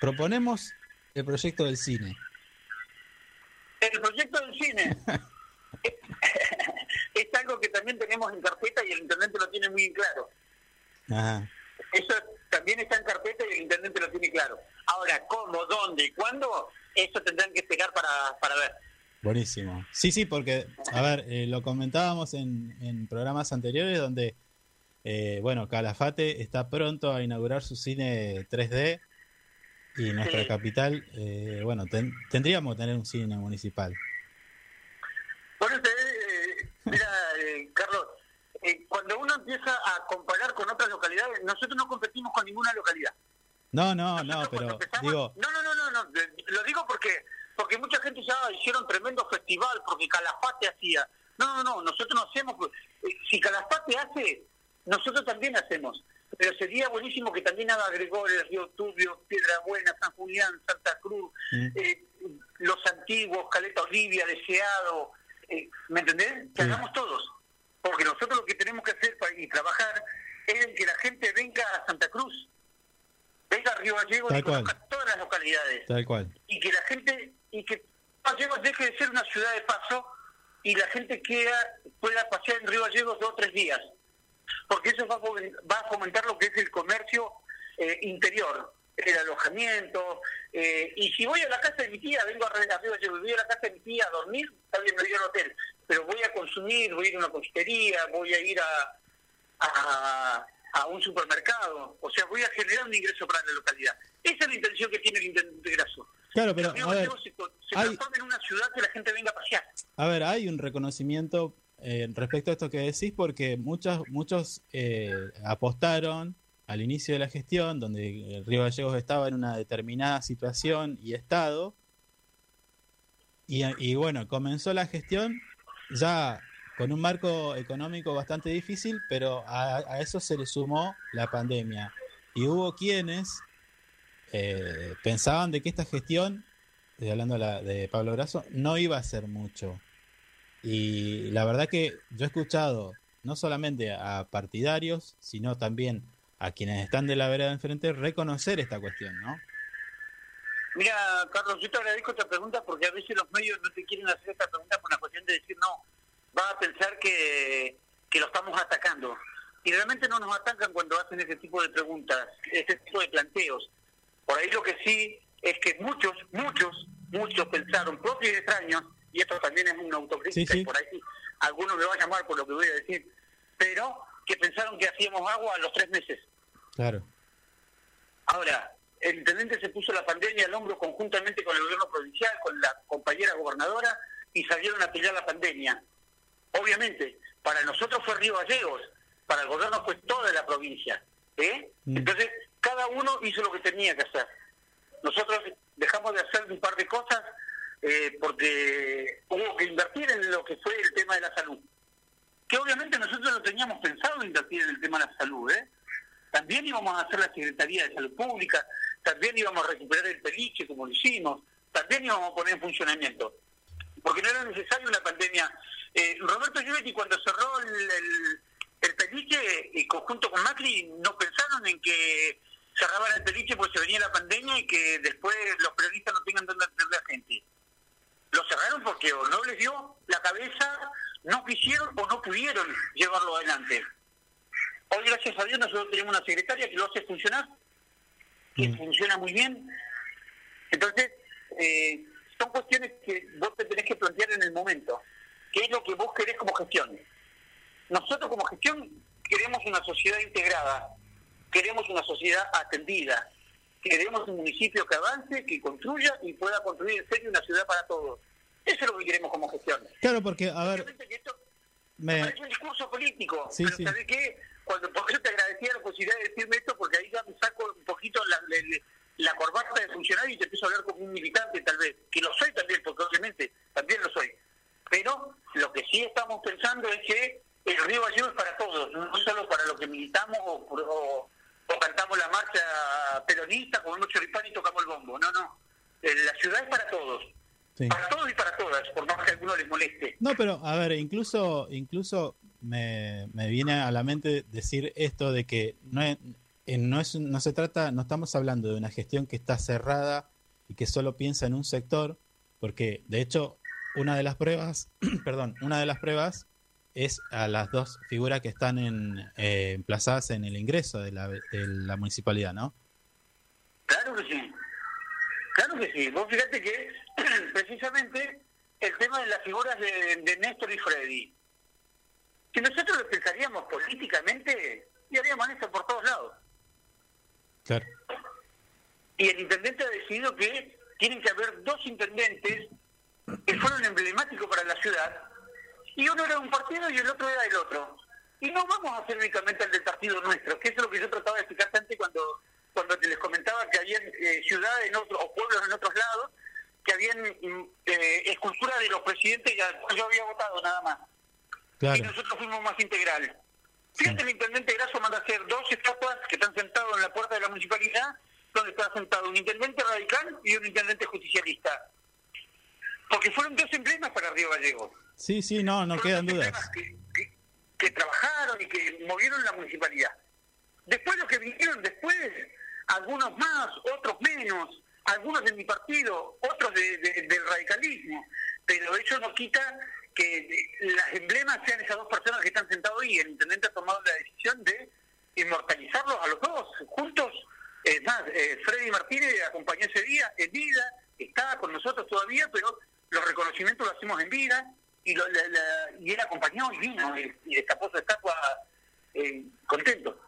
proponemos el proyecto del cine. El proyecto del cine es algo que también tenemos en carpeta y el intendente lo tiene muy claro. Ajá. Eso también está en carpeta y el intendente lo tiene claro. Ahora, ¿cómo, dónde y cuándo? Eso tendrán que esperar para, para ver. Buenísimo. Sí, sí, porque, a ver, eh, lo comentábamos en, en programas anteriores donde, eh, bueno, Calafate está pronto a inaugurar su cine 3D y nuestra Sí. capital, eh, bueno, ten- tendríamos que tener un cine municipal. Por eso, eh, mira, eh, Carlos, eh, cuando uno empieza a comparar con otras localidades, nosotros no competimos con ninguna localidad. No, no, no, pero digo, No, no, no, no, no, lo digo porque porque mucha gente ya hicieron tremendo festival porque Calafate hacía. No, no, no, nosotros no hacemos. eh, Si Calafate hace, nosotros también hacemos. Pero sería buenísimo que también haga Gregores, Río Turbio, Piedra Buena, San Julián, Santa Cruz, eh, los antiguos, Caleta Olivia, Deseado. eh, ¿Me entendés? Que hagamos todos. Porque nosotros lo que tenemos que hacer pa- y trabajar es en que la gente venga a Santa Cruz, venga a Río Gallegos y conozca todas las localidades. Tal cual. y que la gente y que Gallegos deje de ser una ciudad de paso y la gente queda, pueda pasear en Río Gallegos dos o tres días porque eso va a, fomen- va a fomentar lo que es el comercio eh, interior el alojamiento eh, y si voy a la casa de mi tía vengo a Río Gallegos voy a la casa de mi tía a dormir está bien me voy al hotel pero voy a consumir voy a ir a una confitería voy a ir a, a, a un supermercado. O sea voy a generar un ingreso para la localidad. Esa es la intención que tiene el intendente Grasso Claro, pero Río a ver, se, se hay- en una ciudad que la gente venga a pasear. a ver, hay un reconocimiento eh, respecto a esto que decís porque muchos muchos eh, apostaron al inicio de la gestión donde el Río Gallegos estaba en una determinada situación y estado. Y, y bueno, comenzó la gestión ya con un marco económico bastante difícil, pero a, a eso se le sumó la pandemia. Y hubo quienes eh, pensaban de que esta gestión, estoy hablando la- de Pablo Grasso, no iba a ser mucho. Y la verdad que yo he escuchado no solamente a partidarios, sino también a quienes están de la vereda de enfrente reconocer esta cuestión, ¿no? Mira, Carlos, yo te agradezco esta pregunta porque a veces los medios no te quieren hacer esta pregunta por una cuestión de decir, no, va a pensar que, que lo estamos atacando. Y realmente no nos atacan cuando hacen ese tipo de preguntas, ese tipo de planteos. Por ahí lo que sí es que muchos, muchos, muchos pensaron, propios y extraños, y esto también es una autocrítica, Sí, sí. y por ahí alguno me va a llamar por lo que voy a decir, pero que pensaron que hacíamos agua a los tres meses. Claro. Ahora, el intendente se puso la pandemia al hombro conjuntamente con el gobierno provincial, con la compañera gobernadora, y salieron a pelear la pandemia. Obviamente, para nosotros fue Río Gallegos, para el gobierno fue toda la provincia. ¿eh? Mm. Entonces, cada uno hizo lo que tenía que hacer. Nosotros dejamos de hacer un par de cosas eh, porque hubo que invertir en lo que fue el tema de la salud. Que obviamente nosotros no teníamos pensado invertir en el tema de la salud, ¿eh? También íbamos a hacer la Secretaría de Salud Pública, también íbamos a recuperar el peliche como lo hicimos, también íbamos a poner en funcionamiento. Porque no era necesaria una pandemia. Eh, Roberto Givetti cuando cerró el, el, el peliche, y conjunto con Macri, no pensaron en que cerraban el peliche porque se venía la pandemia y que después los periodistas no tengan dónde atender a gente. Lo cerraron porque o no les dio la cabeza, no quisieron o no pudieron llevarlo adelante. Hoy, gracias a Dios, nosotros tenemos una secretaria que lo hace funcionar, que funciona muy bien. Entonces, eh, son cuestiones que vos te tenés que plantear en el momento. ¿Qué es lo que vos querés como gestión? Nosotros como gestión queremos una sociedad integrada, queremos una sociedad atendida, queremos un municipio que avance, que construya y pueda construir en serio una ciudad para todos. Eso es lo que queremos como gestión. Claro, porque, a ver, me, Parece un discurso político, Sí, pero sí. ¿sabés qué? Cuando, por eso te agradecía la posibilidad de decirme esto, porque ahí ya me saco un poquito la, la, la corbata de funcionario y te empiezo a hablar como un militante, tal vez, que lo soy también, porque obviamente también lo soy. Pero lo que sí estamos pensando es que el Río Gallego es para todos, no solo para los que militamos o, o- o cantamos la marcha peronista, comemos choripán y tocamos el bombo. No, no. Eh, La ciudad es para todos. Sí. Para todos y para todas, por más que a alguno les moleste. No, pero a ver, incluso, incluso me, me viene a la mente decir esto de que no es, eh, no es, no se trata, no estamos hablando de una gestión que está cerrada y que solo piensa en un sector, porque de hecho una de las pruebas, perdón, una de las pruebas es a las dos figuras que están en, eh, emplazadas en el ingreso de la, de la municipalidad, ¿no? Claro que sí. Claro que sí. Vos fíjate que precisamente el tema de las figuras de, de Néstor y Freddy, si nosotros lo pensaríamos políticamente, y haríamos esto por todos lados. Claro. Y el intendente ha decidido que tienen que haber dos intendentes que fueron emblemáticos para la ciudad, y uno era de un partido y el otro era del otro. Y no vamos a hacer únicamente el del partido nuestro, que eso es lo que yo trataba de explicar antes cuando cuando te les comentaba que había eh, ciudades en otros, o pueblos en otros lados que habían mm, eh, esculturas de los presidentes cual yo había votado nada más. Y nosotros fuimos más integral. Fíjate, el intendente Grasso manda a hacer dos estatuas que están sentados en la puerta de la municipalidad, donde está sentado un intendente radical y un intendente justicialista. Porque fueron dos emblemas para Río Gallego. Sí, sí, no, no quedan dudas. que trabajaron y que movieron la municipalidad. Después los que vinieron después, algunos más, otros menos, algunos de mi partido, otros de- de- del radicalismo, pero eso no quita que las emblemas sean esas dos personas que están sentados ahí. El intendente ha tomado la decisión de inmortalizarlos a los dos, juntos. Es más, eh, Freddy Martínez acompañó ese día en vida, estaba con nosotros todavía, pero los reconocimientos los hacemos en vida, y, lo- la- la- y él acompañó y vino, y, y destapó su estatua eh, contento.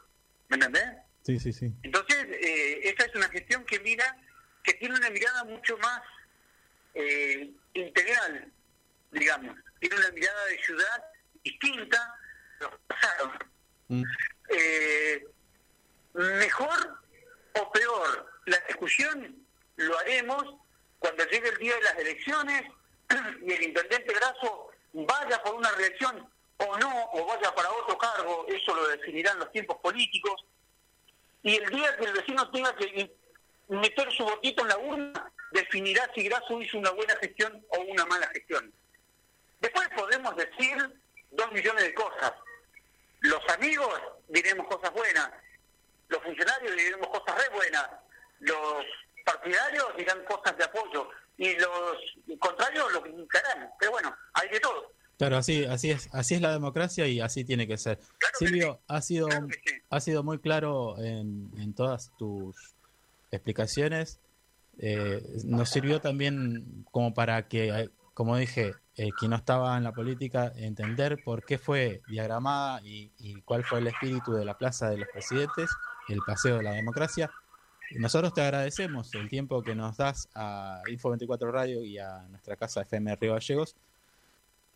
¿Me entendés? Sí, sí, sí. Entonces, eh, esa es una gestión que mira, que tiene una mirada mucho más eh, integral, digamos. Tiene una mirada de ciudad distinta a los que pasaron. Mm. Eh, mejor o peor, la discusión lo haremos cuando llegue el día de las elecciones y el intendente Grasso vaya por una reelección o no, o vaya para otro cargo, eso lo definirán los tiempos políticos. Y el día que el vecino tenga que meter su votito en la urna, definirá si Grasso hizo una buena gestión o una mala gestión. Después podemos decir dos millones de cosas. Los amigos diremos cosas buenas, los funcionarios diremos cosas re buenas, los partidarios dirán cosas de apoyo y los contrarios lo criticarán. Pero bueno, hay de todo. Claro, así, así es, así es la democracia y así tiene que ser. Silvio, ha sido, ha sido muy claro en, en todas tus explicaciones. Eh, nos sirvió también como para que, eh, como dije, eh, quien no estaba en la política, entender por qué fue diagramada y, y cuál fue el espíritu de la Plaza de los Presidentes, el Paseo de la Democracia. Nosotros te agradecemos el tiempo que nos das a Info24 Radio y a nuestra casa FM Río Gallegos.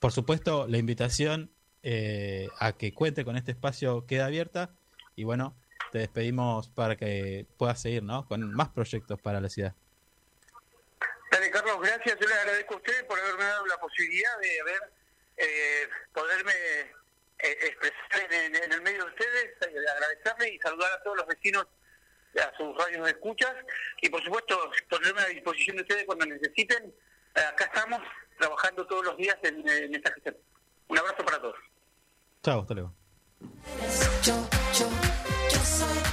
Por supuesto, la invitación eh, a que cuente con este espacio queda abierta y bueno, te despedimos para que puedas seguir ¿no? con más proyectos para la ciudad. Dale, Carlos, gracias. Yo le agradezco a ustedes por haberme dado la posibilidad de haber eh, poderme eh, expresar en, el medio de ustedes, eh, agradecerle y saludar a todos los vecinos a sus radios de escuchas y por supuesto ponerme a disposición de ustedes cuando necesiten. Eh, acá estamos trabajando todos los días en, en esta gestión. Un abrazo para todos. Chao, hasta luego. Yo, yo, yo soy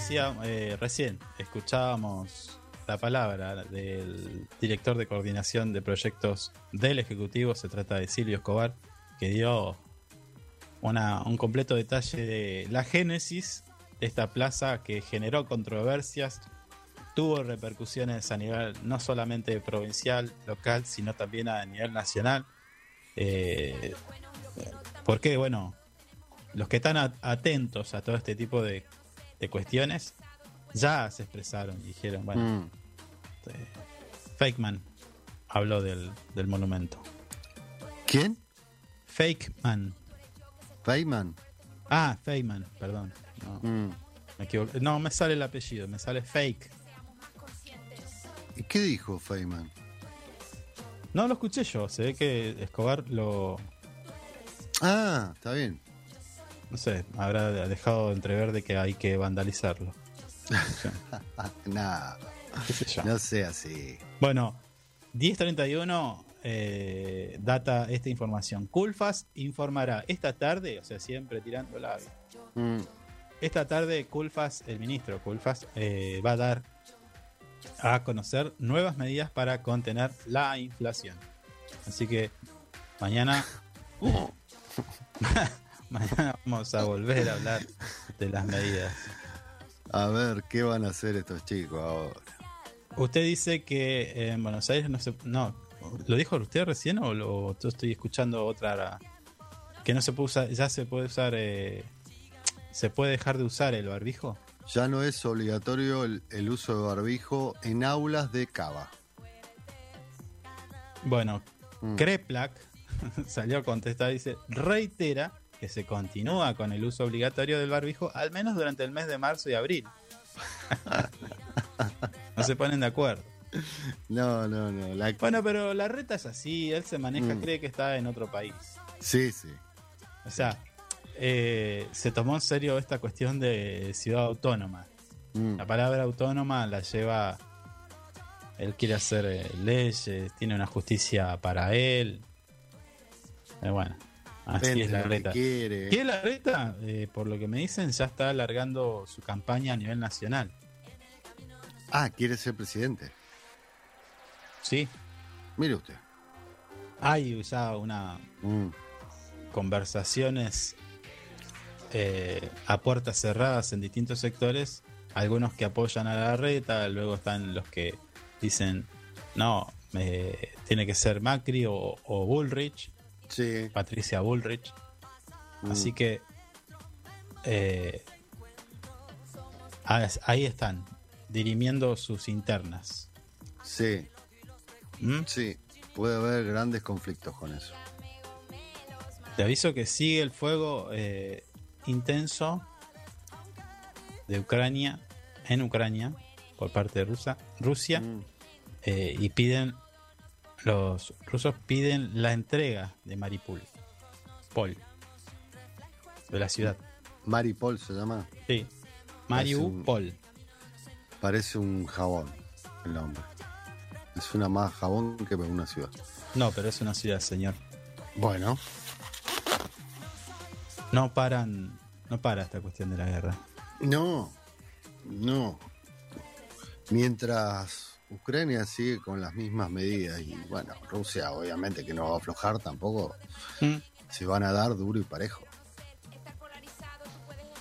decía eh, recién, escuchábamos la palabra del director de coordinación de proyectos del Ejecutivo, se trata de Silvio Escobar, que dio una- un completo detalle de la génesis de esta plaza que generó controversias, tuvo repercusiones a nivel no solamente provincial, local, sino también a nivel nacional. Eh, porque, bueno, los que están atentos a todo este tipo de de cuestiones, ya se expresaron y dijeron, bueno, Mm. eh, Fakeman habló del, del monumento. ¿Quién? Fakeman. Feynman. Ah, Feynman, perdón. No, Mm. me. No, me sale el apellido, me sale Fake. ¿Y qué dijo Feynman? No lo escuché yo, se ve que Escobar lo, Ah, está bien. No sé, habrá dejado de entrever de que hay que vandalizarlo. Nah, ¿Qué sé yo? no sea así. Bueno, 1031 eh, data esta información. Culfas informará esta tarde, o sea, siempre tirando la Mm. Esta tarde, Culfas, el ministro Culfas, eh, va a dar a conocer nuevas medidas para contener la inflación. Así que mañana, mañana vamos a volver a hablar de las medidas. A ver, ¿qué van a hacer estos chicos ahora? Usted dice que en Buenos Aires no se... No, ¿lo dijo usted recién o lo, yo estoy escuchando otra... Que no se puede usar, ya se puede usar... eh, se puede dejar de usar el barbijo? Ya no es obligatorio el, el uso de barbijo en aulas de cava. Bueno, Mm. Kreplak salió a contestar, dice, reitera que se continúa con el uso obligatorio del barbijo al menos durante el mes de marzo y abril. no se ponen de acuerdo. No, no, no. la- Bueno, pero la reta es así, él se maneja, Mm. cree que está en otro país. Sí, sí. O sea, eh, se tomó en serio esta cuestión de ciudad autónoma. Mm. La palabra autónoma la lleva. Él quiere hacer eh, leyes, tiene una justicia para él. Eh, bueno, así es la lo que. ¿Qué es la reta? Eh, por lo que me dicen, ya está alargando su campaña a nivel nacional. Ah, quiere ser presidente. Sí, Mire usted. hay ya una Mm. conversaciones eh, a puertas cerradas en distintos sectores. Algunos que apoyan a la reta, luego están los que dicen, no, eh, tiene que ser Macri o, o Bullrich, Sí. Patricia Bullrich. Mm. Así que eh, ah, ahí están, dirimiendo sus internas. Sí, ¿Mm? sí. Puede haber grandes conflictos con eso. Te aviso que sigue el fuego eh, intenso de Ucrania, en Ucrania, por parte de Rusia, Rusia Mm. eh, y piden, los rusos piden la entrega de Maripol, Pol, de la ciudad. Maripol se llama. Sí, Mariupol. Parece un jabón el nombre. Es una más jabón que una ciudad. No, pero es una ciudad, señor. Bueno, No paran, no para esta cuestión de la guerra. no, no. Mientras Ucrania sigue con las mismas medidas y bueno, Rusia obviamente que no va a aflojar tampoco, ¿Mm? se van a dar duro y parejo.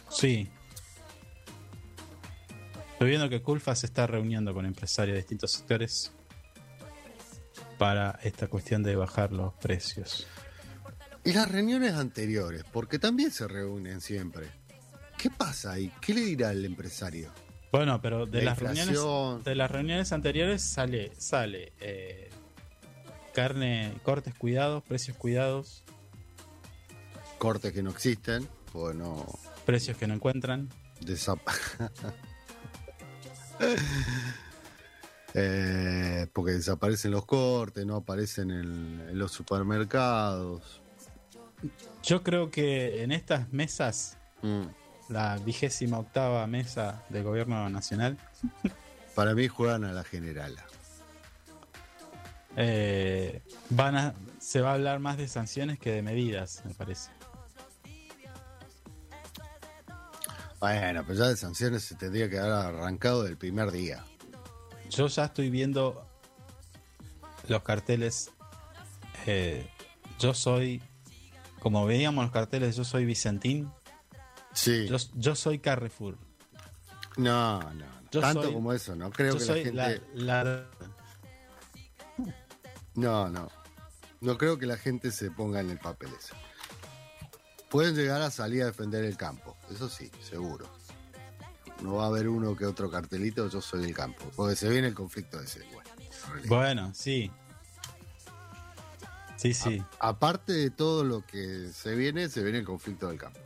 Sí. Estoy viendo que Culfa se está reuniendo con empresarios de distintos sectores para esta cuestión de bajar los precios. Y las reuniones anteriores, porque también se reúnen siempre. ¿Qué pasa ahí? ¿Qué le dirá el empresario? Bueno, pero de La las reuniones de las reuniones anteriores sale sale eh, carne, cortes cuidados, precios cuidados, Cortes que no existen, pues no precios que no encuentran. desap- Eh, porque desaparecen los cortes, no aparecen en, en los supermercados. Yo creo que en estas mesas, Mm. La vigésima octava mesa del gobierno nacional, Para mí juegan a la generala. eh, van a, se va a hablar más de sanciones que de medidas, me parece. Bueno, pero ya de sanciones se tendría que haber arrancado del primer día. Yo ya estoy viendo los carteles. eh, yo soy, como veíamos los carteles, yo soy Vicentín. Sí. Yo, yo soy Carrefour. No, no, no. Yo tanto soy- como eso, no creo yo que soy la gente. la- la- No, no. No creo que la gente se ponga en el papel ese. Pueden llegar a salir a defender el campo, eso sí, seguro. no va a haber uno que otro cartelito, yo soy del campo. Porque se viene el conflicto ese. Bueno, Bueno, sí. Sí, sí. aparte de todo lo que se viene, se viene el conflicto del campo.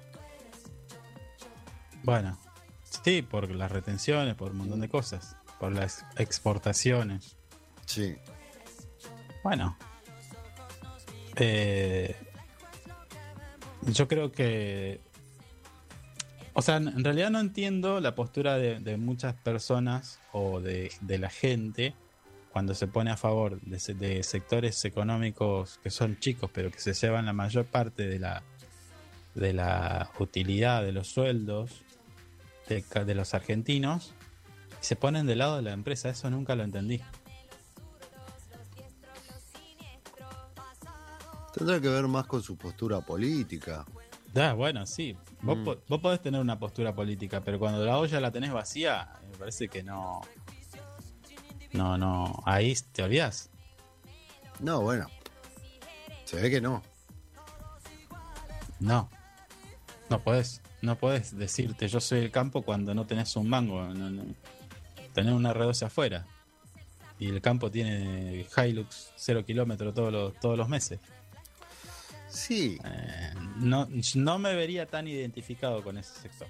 Bueno, sí, por las retenciones, por un montón de cosas, por las exportaciones. Sí. Bueno, eh, yo creo que, o sea, en realidad no entiendo la postura de, de muchas personas o de, de la gente cuando se pone a favor de, de sectores económicos que son chicos, pero que se llevan la mayor parte de la, de la utilidad de los sueldos de, los argentinos y se ponen del lado de la empresa. Eso nunca lo entendí. Tendrá que ver más con su postura política. Ah, bueno, sí. Vos, Mm. po- vos podés tener una postura política, pero cuando la olla la tenés vacía, me parece que no. No, no. Ahí te olvidás. No, bueno. Se ve que no. No. No podés. No podés decirte yo soy el campo cuando no tenés un mango. No, no. Tenés una R12 afuera. Y el campo tiene Hilux 0 kilómetros todos los, todos los meses. Sí. Eh, no, no me vería tan identificado con ese sector.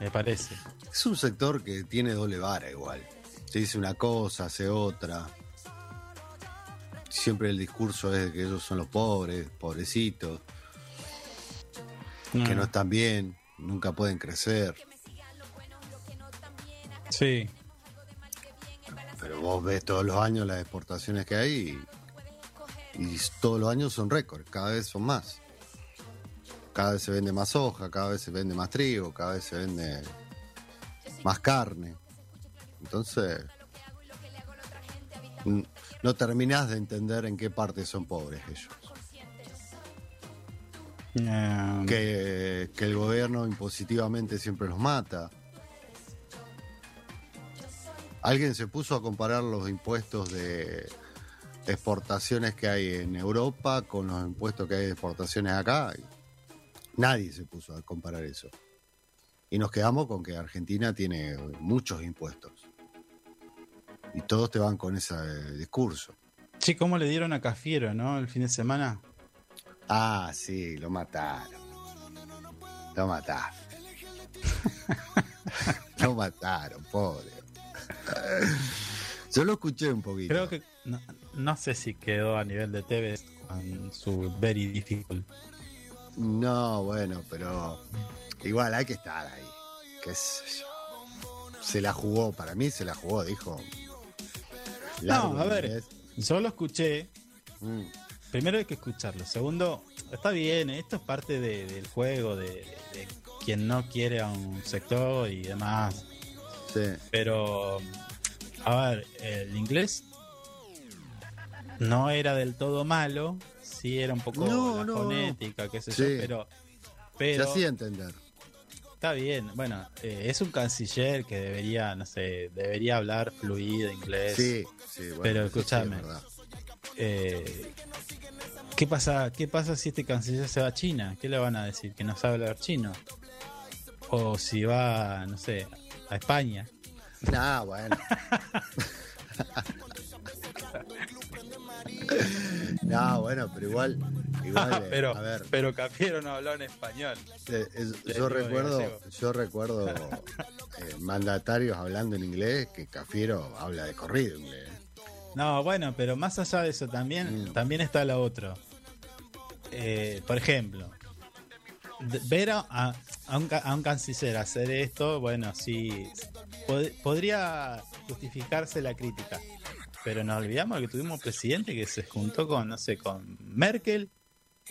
Me parece. Es un sector que tiene doble vara igual. Se dice una cosa, hace otra. Siempre el discurso es de que ellos son los pobres, pobrecitos, que no están bien, nunca pueden crecer. Sí. Pero vos ves todos los años las exportaciones que hay y, y todos los años son récords, cada vez son más. Cada vez se vende más soja, cada vez se vende más trigo, cada vez se vende más carne. Entonces, no terminás de entender en qué parte son pobres ellos. Eh, Que, que el gobierno impositivamente siempre los mata. Alguien se puso a comparar los impuestos de exportaciones que hay en Europa con los impuestos que hay de exportaciones acá. nadie se puso a comparar eso. Y nos quedamos con que Argentina tiene muchos impuestos. Y todos te van con ese discurso. Sí, ¿cómo le dieron a Cafiero, no? El fin de semana. Ah, sí, lo mataron. Lo mataron. lo mataron, pobre. Yo lo escuché un poquito. Creo que. No, no sé si quedó a nivel de TV con su Very Difficult. No, bueno, pero igual hay que estar ahí. Qué sé yo. Se la jugó, para mí se la jugó, dijo. Largo No, a ver. inglés. Yo lo escuché. Mm. Primero hay que escucharlo. Segundo, está bien, esto es parte de- del juego, de, de quien no quiere a un sector y demás. Sí. Pero, a ver, el inglés no era del todo malo, sí era un poco No, la no, fonética, qué sé Sí. yo, pero, Se pero hacía entender. Está bien. Bueno, eh, es un canciller que debería, no sé, debería hablar fluido inglés. Sí, sí, bueno, pero escúchame, eh, ¿qué pasa? ¿Qué pasa si este canciller se va a China? ¿Qué le van a decir? ¿Que no sabe hablar chino? O si va, no sé, a España. Nah, bueno. no, bueno, pero igual, igual eh, pero, a ver, pero Cafiero no habló en español. eh, es- yo recuerdo, yo recuerdo eh, mandatarios hablando en inglés que Cafiero habla de corrido inglés. No, bueno, pero más allá de eso también, Mm. también está lo otro. Eh, por ejemplo, ver a, a- un, a un canciller hacer esto, bueno, sí, pod- podría justificarse la crítica. Pero nos olvidamos que tuvimos un presidente que se juntó con, no sé, con Merkel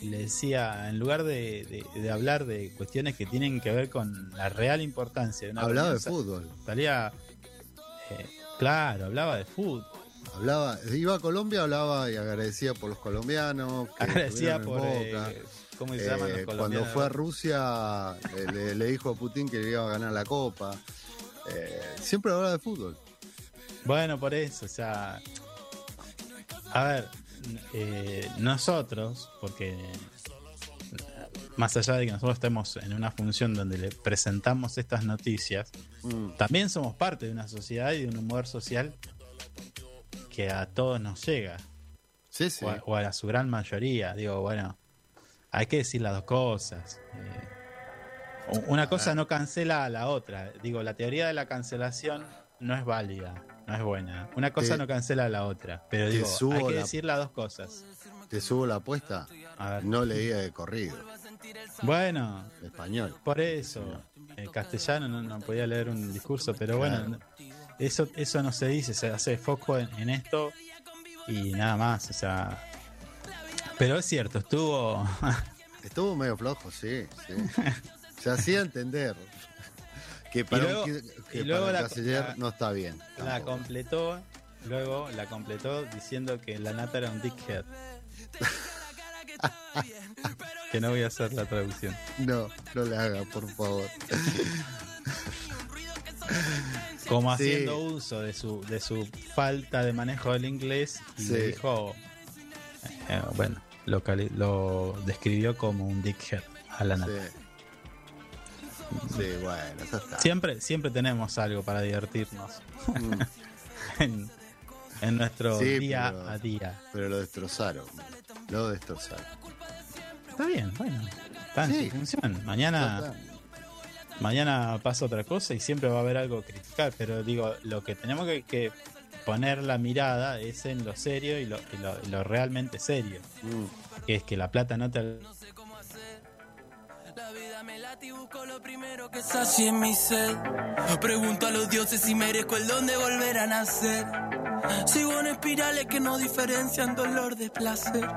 le decía, en lugar de, de- de hablar de cuestiones que tienen que ver con la real importancia de una Hablaba de fútbol. Salía, eh, claro, hablaba de fútbol. Hablaba, iba a Colombia, hablaba y agradecía por los colombianos. que Agradecía por, Boca. eh, ¿cómo se llaman los Eh, colombianos? Cuando fue a Rusia, le, dijo a Putin que le iba a ganar la copa. Siempre hablaba de fútbol. Bueno, por eso, o sea. A ver, eh, nosotros, porque más allá de que nosotros estemos en una función donde le presentamos estas noticias, Mm. también somos parte de una sociedad y de un humor social que a todos nos llega. Sí, sí. O, a, o a su gran mayoría. Digo, bueno, hay que decir las dos cosas. Eh, una cosa no cancela a la otra. Digo, la teoría de la cancelación no es válida, no es buena. Una cosa Te- no cancela a la otra. Pero digo, hay que la- decir las dos cosas. Te subo la apuesta. A ver. No leía de corrido. Bueno, Español. por eso. En castellano no, no podía leer un discurso, pero bueno, Claro. eso, eso no se dice, se hace foco en, en esto y nada más. O sea, pero es cierto, estuvo. Estuvo medio flojo, sí, sí. Se hacía entender que para, luego- un, que y luego para el la- canciller la- no está bien. La completó, luego la completó diciendo que la nata era un dickhead. que no voy a hacer la traducción. No, no le haga, por favor. Como Sí. haciendo uso de su, de su falta de manejo del inglés y Sí. le dijo, eh, bueno, lo, lo describió como un dickhead a la nata. Sí. Sí, bueno, ya está. Siempre, siempre tenemos algo para divertirnos Mm. en, en nuestro Sí, día pero- a día. Pero lo destrozaron. Lo destrozaron. Está bien, bueno. Está en Sí. función. Mañana, mañana pasa otra cosa y siempre va a haber algo que criticar. Pero digo, lo que tenemos que, que poner la mirada es en lo serio y lo, y lo- y lo realmente serio. Mm. Que es que la plata no te... que sacie mi sed. Pregunto a los dioses si merezco el don de volver a nacer. Sigo en espirales que no diferencian dolor de placer.